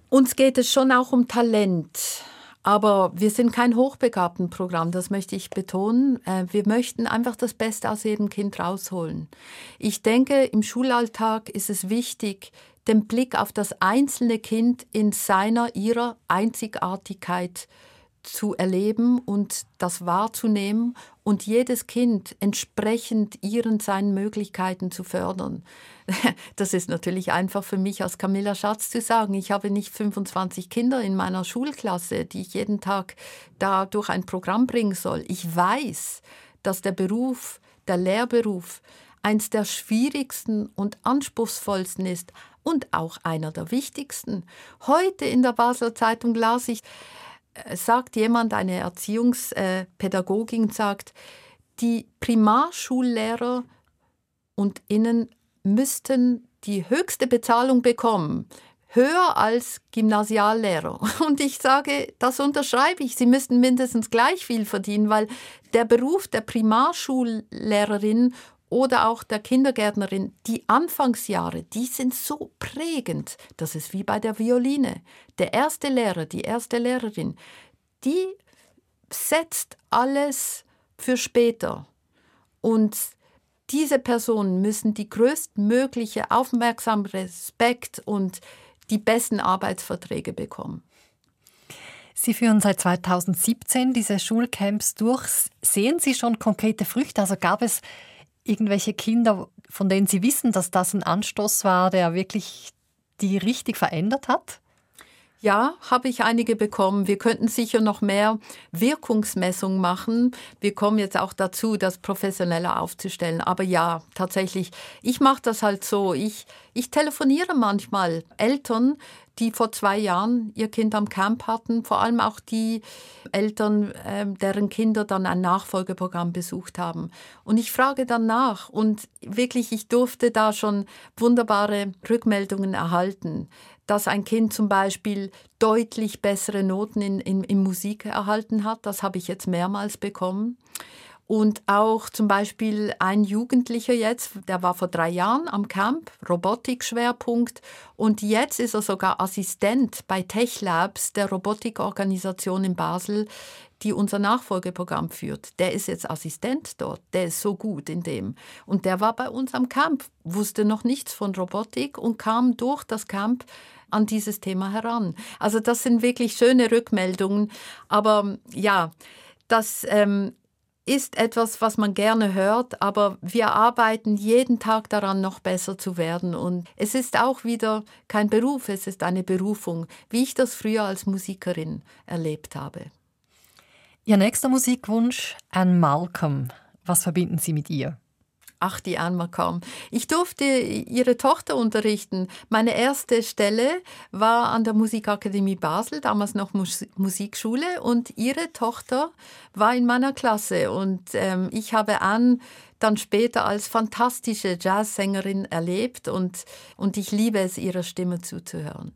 Speaker 2: Uns geht es schon auch um Talent. Aber wir sind kein Hochbegabtenprogramm, das möchte ich betonen. Äh, wir möchten einfach das Beste aus jedem Kind rausholen. Ich denke, im Schulalltag ist es wichtig, den Blick auf das einzelne Kind in seiner, ihrer Einzigartigkeit zu erleben und das wahrzunehmen und jedes Kind entsprechend ihren seinen Möglichkeiten zu fördern. [laughs] Das ist natürlich einfach für mich als Camilla Schatz zu sagen. Ich habe nicht 25 Kinder in meiner Schulklasse, die ich jeden Tag da durch ein Programm bringen soll. Ich weiß, dass der Beruf, der Lehrberuf, eins der schwierigsten und anspruchsvollsten ist, und auch einer der wichtigsten. Heute in der Basler Zeitung las ich, äh, sagt jemand, eine Erziehungspädagogin sagt, die Primarschullehrer und innen müssten die höchste Bezahlung bekommen, höher als Gymnasiallehrer. [laughs] Und ich sage, das unterschreibe ich. Sie müssten mindestens gleich viel verdienen, weil der Beruf der Primarschullehrerin oder auch der Kindergärtnerin, die Anfangsjahre, die sind so prägend. Das ist wie bei der Violine. Der erste Lehrer, die erste Lehrerin, die setzt alles für später. Und diese Personen müssen die größtmögliche Aufmerksamkeit, Respekt und die besten Arbeitsverträge bekommen.
Speaker 3: Sie führen seit 2017 diese Schulcamps durch. Sehen Sie schon konkrete Früchte? Also gab es irgendwelche Kinder, von denen Sie wissen, dass das ein Anstoß war, der wirklich die richtig verändert hat?
Speaker 2: Ja, habe ich einige bekommen. Wir könnten sicher noch mehr Wirkungsmessungen machen. Wir kommen jetzt auch dazu, das professioneller aufzustellen. Aber ja, tatsächlich, ich mache das halt so. Ich, ich telefoniere manchmal Eltern, die vor zwei Jahren ihr Kind am Camp hatten, vor allem auch die Eltern, ähm, deren Kinder dann ein Nachfolgeprogramm besucht haben. Und ich frage dann nach und wirklich, ich durfte da schon wunderbare Rückmeldungen erhalten dass ein Kind zum Beispiel deutlich bessere Noten in, in, in Musik erhalten hat. Das habe ich jetzt mehrmals bekommen. Und auch zum Beispiel ein Jugendlicher jetzt, der war vor drei Jahren am Camp, Robotik-Schwerpunkt. Und jetzt ist er sogar Assistent bei Tech Labs, der Robotikorganisation in Basel, die unser Nachfolgeprogramm führt. Der ist jetzt Assistent dort, der ist so gut in dem. Und der war bei uns am Camp, wusste noch nichts von Robotik und kam durch das Camp an dieses Thema heran. Also das sind wirklich schöne Rückmeldungen. Aber ja, das ähm, ist etwas, was man gerne hört, aber wir arbeiten jeden Tag daran, noch besser zu werden. Und es ist auch wieder kein Beruf, es ist eine Berufung, wie ich das früher als Musikerin erlebt habe.
Speaker 3: Ihr nächster Musikwunsch, Anne Malcolm. Was verbinden Sie mit ihr?
Speaker 2: Ach, die Anma kaum. Ich durfte ihre Tochter unterrichten. Meine erste Stelle war an der Musikakademie Basel, damals noch Mus Musikschule, und ihre Tochter war in meiner Klasse. Und ähm, ich habe Anne dann später als fantastische Jazzsängerin erlebt und, und ich liebe es, ihrer Stimme zuzuhören.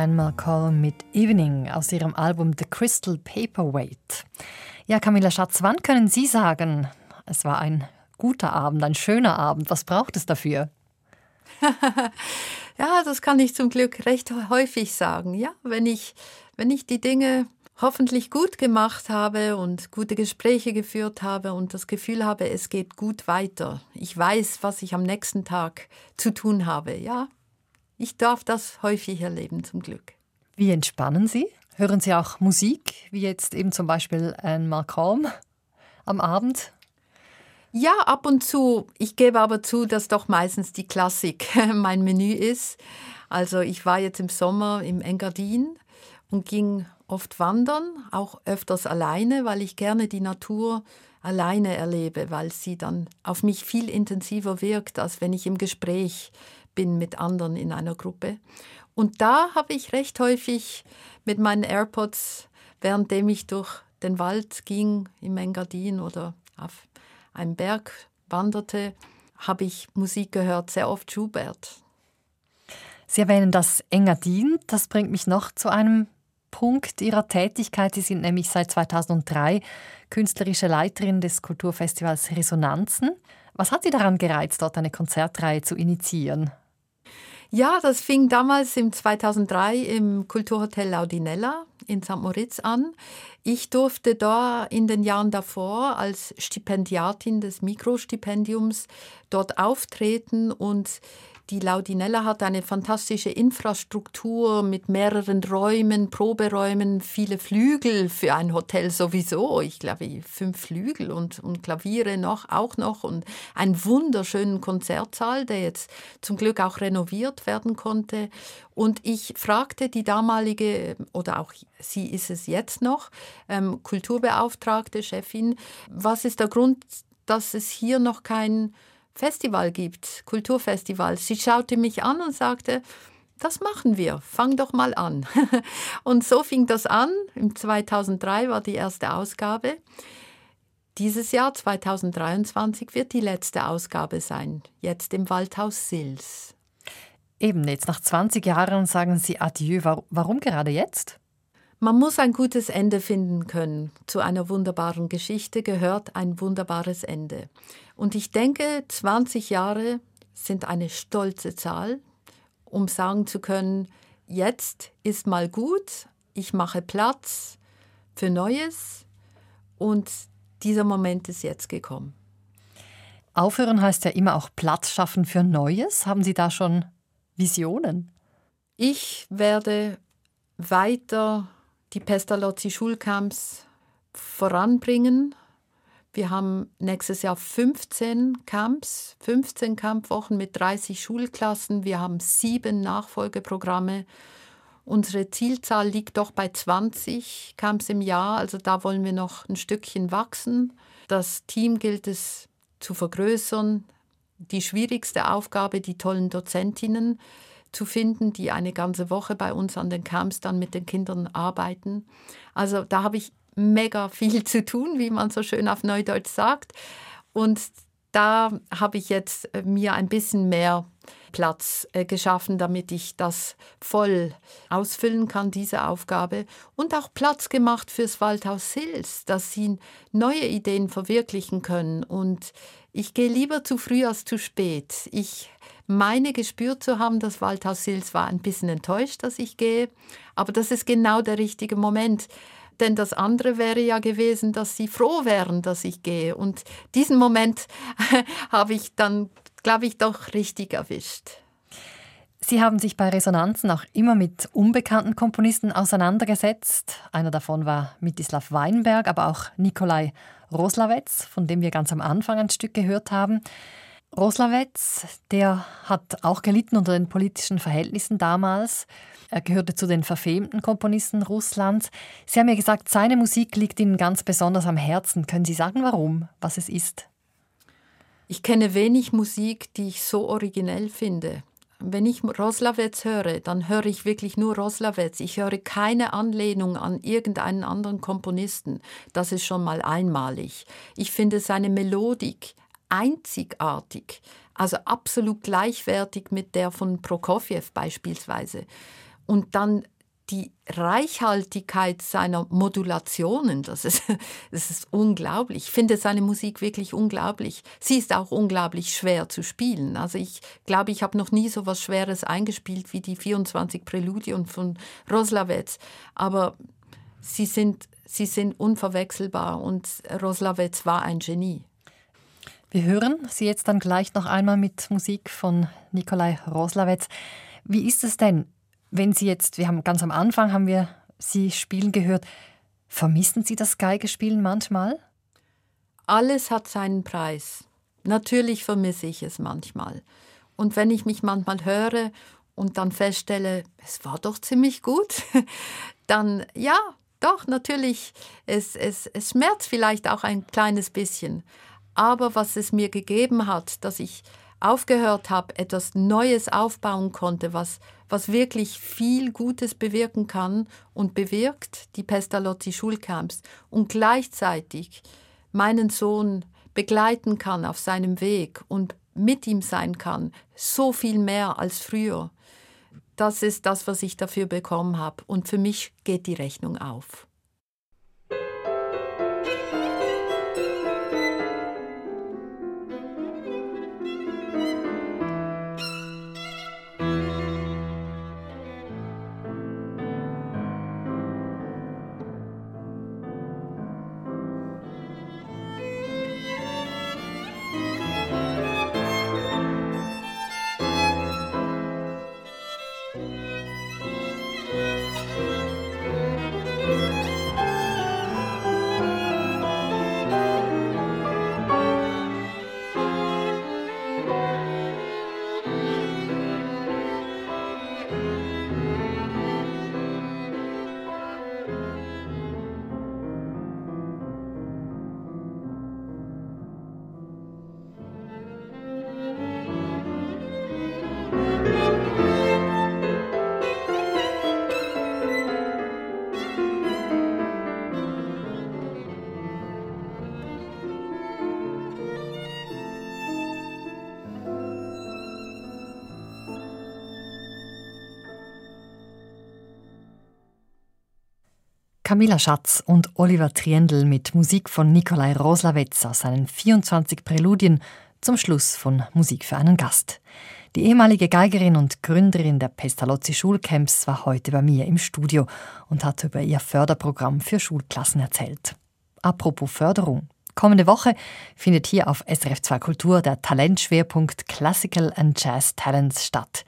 Speaker 3: Anne Malcolm mit Evening aus ihrem Album The Crystal Paperweight. Ja, Camilla Schatz, wann können Sie sagen, es war ein guter Abend, ein schöner Abend? Was braucht es dafür? [laughs]
Speaker 2: ja, das kann ich zum Glück recht häufig sagen. Ja, wenn ich, wenn ich die Dinge hoffentlich gut gemacht habe und gute Gespräche geführt habe und das Gefühl habe, es geht gut weiter. Ich weiß, was ich am nächsten Tag zu tun habe. Ja, ich darf das häufig erleben, zum Glück.
Speaker 3: Wie entspannen Sie? Hören Sie auch Musik, wie jetzt eben zum Beispiel ein Malcolm am Abend?
Speaker 2: Ja, ab und zu. Ich gebe aber zu, dass doch meistens die Klassik [laughs] mein Menü ist. Also ich war jetzt im Sommer im Engadin und ging oft wandern, auch öfters alleine, weil ich gerne die Natur alleine erlebe, weil sie dann auf mich viel intensiver wirkt, als wenn ich im Gespräch bin mit anderen in einer Gruppe. Und da habe ich recht häufig mit meinen AirPods, währenddem ich durch den Wald ging im Engadin oder auf einem Berg wanderte, habe ich Musik gehört, sehr oft Schubert.
Speaker 3: Sie erwähnen das Engadin. Das bringt mich noch zu einem Punkt Ihrer Tätigkeit. Sie sind nämlich seit 2003 künstlerische Leiterin des Kulturfestivals Resonanzen. Was hat Sie daran gereizt, dort eine Konzertreihe zu initiieren?
Speaker 2: Ja, das fing damals im 2003 im Kulturhotel Laudinella in St. Moritz an. Ich durfte da in den Jahren davor als Stipendiatin des Mikrostipendiums dort auftreten und die Laudinella hat eine fantastische Infrastruktur mit mehreren Räumen, Proberäumen, viele Flügel für ein Hotel sowieso. Ich glaube, fünf Flügel und, und Klaviere noch, auch noch und einen wunderschönen Konzertsaal, der jetzt zum Glück auch renoviert werden konnte. Und ich fragte die damalige, oder auch sie ist es jetzt noch, ähm, Kulturbeauftragte, Chefin, was ist der Grund, dass es hier noch kein Festival gibt, Kulturfestival. Sie schaute mich an und sagte, das machen wir, fang doch mal an. [laughs] und so fing das an. Im 2003 war die erste Ausgabe. Dieses Jahr, 2023, wird die letzte Ausgabe sein, jetzt im Waldhaus Sils.
Speaker 3: Eben jetzt, nach 20 Jahren sagen Sie Adieu. Warum gerade jetzt?
Speaker 2: Man muss ein gutes Ende finden können. Zu einer wunderbaren Geschichte gehört ein wunderbares Ende. Und ich denke, 20 Jahre sind eine stolze Zahl, um sagen zu können, jetzt ist mal gut, ich mache Platz für Neues und dieser Moment ist jetzt gekommen.
Speaker 3: Aufhören heißt ja immer auch Platz schaffen für Neues. Haben Sie da schon Visionen?
Speaker 2: Ich werde weiter die Pestalozzi Schulcamps voranbringen. Wir haben nächstes Jahr 15 Camps, 15 Campwochen mit 30 Schulklassen. Wir haben sieben Nachfolgeprogramme. Unsere Zielzahl liegt doch bei 20 Camps im Jahr, also da wollen wir noch ein Stückchen wachsen. Das Team gilt es zu vergrößern. Die schwierigste Aufgabe, die tollen Dozentinnen zu finden, die eine ganze Woche bei uns an den Camps dann mit den Kindern arbeiten. Also da habe ich mega viel [laughs] zu tun, wie man so schön auf Neudeutsch sagt. Und da habe ich jetzt äh, mir ein bisschen mehr Platz äh, geschaffen, damit ich das voll ausfüllen kann, diese Aufgabe. Und auch Platz gemacht fürs Waldhaus Sils, dass sie neue Ideen verwirklichen können. Und ich gehe lieber zu früh als zu spät. Ich meine gespürt zu haben, dass Waldhaus Sils war ein bisschen enttäuscht, dass ich gehe. Aber das ist genau der richtige Moment. Denn das andere wäre ja gewesen, dass sie froh wären, dass ich gehe. Und diesen Moment [laughs] habe ich dann, glaube ich, doch richtig erwischt.
Speaker 3: Sie haben sich bei Resonanzen auch immer mit unbekannten Komponisten auseinandergesetzt. Einer davon war Mitislav Weinberg, aber auch Nikolai Roslawetz, von dem wir ganz am Anfang ein Stück gehört haben. Roslawetz, der hat auch gelitten unter den politischen Verhältnissen damals. Er gehörte zu den verfemten Komponisten Russlands. Sie haben ja gesagt, seine Musik liegt Ihnen ganz besonders am Herzen. Können Sie sagen, warum, was es ist?
Speaker 2: Ich kenne wenig Musik, die ich so originell finde. Wenn ich Roslawetz höre, dann höre ich wirklich nur Roslawetz. Ich höre keine Anlehnung an irgendeinen anderen Komponisten. Das ist schon mal einmalig. Ich finde seine Melodik einzigartig, also absolut gleichwertig mit der von Prokofjew beispielsweise. Und dann die Reichhaltigkeit seiner Modulationen, das ist, [laughs] das ist unglaublich. Ich finde seine Musik wirklich unglaublich. Sie ist auch unglaublich schwer zu spielen. Also ich glaube, ich habe noch nie so was Schweres eingespielt wie die 24 Präludien von Roslawetz. Aber sie sind, sie sind unverwechselbar und Roslavets war ein Genie.
Speaker 3: Wir hören Sie jetzt dann gleich noch einmal mit Musik von Nikolai Roslavets. Wie ist es denn, wenn Sie jetzt, wir haben ganz am Anfang haben wir Sie spielen gehört, vermissen Sie das Geigespielen manchmal?
Speaker 2: Alles hat seinen Preis. Natürlich vermisse ich es manchmal. Und wenn ich mich manchmal höre und dann feststelle, es war doch ziemlich gut, [laughs] dann ja, doch, natürlich, es, es, es schmerzt vielleicht auch ein kleines bisschen. Aber was es mir gegeben hat, dass ich aufgehört habe, etwas Neues aufbauen konnte, was, was wirklich viel Gutes bewirken kann und bewirkt, die Pestalozzi Schulcamps, und gleichzeitig meinen Sohn begleiten kann auf seinem Weg und mit ihm sein kann, so viel mehr als früher. Das ist das, was ich dafür bekommen habe. Und für mich geht die Rechnung auf.
Speaker 3: Camilla Schatz und Oliver Triendl mit Musik von Nikolai Roslawetz aus seinen 24 Präludien zum Schluss von Musik für einen Gast. Die ehemalige Geigerin und Gründerin der Pestalozzi Schulcamps war heute bei mir im Studio und hat über ihr Förderprogramm für Schulklassen erzählt. Apropos Förderung. Kommende Woche findet hier auf SRF 2 Kultur der Talentschwerpunkt Classical and Jazz Talents statt.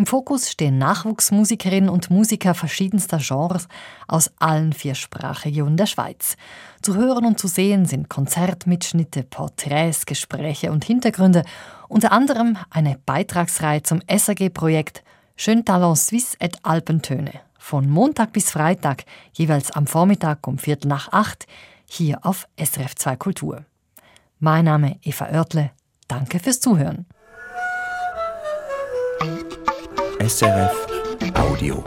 Speaker 3: Im Fokus stehen Nachwuchsmusikerinnen und Musiker verschiedenster Genres aus allen vier Sprachregionen der Schweiz. Zu hören und zu sehen sind Konzertmitschnitte, Porträts, Gespräche und Hintergründe, unter anderem eine Beitragsreihe zum SAG-Projekt Schön Talent Suisse et Alpentöne. Von Montag bis Freitag, jeweils am Vormittag um Viertel nach acht, hier auf SRF 2 Kultur. Mein Name Eva Oertle. Danke fürs Zuhören.
Speaker 1: SRF Audio.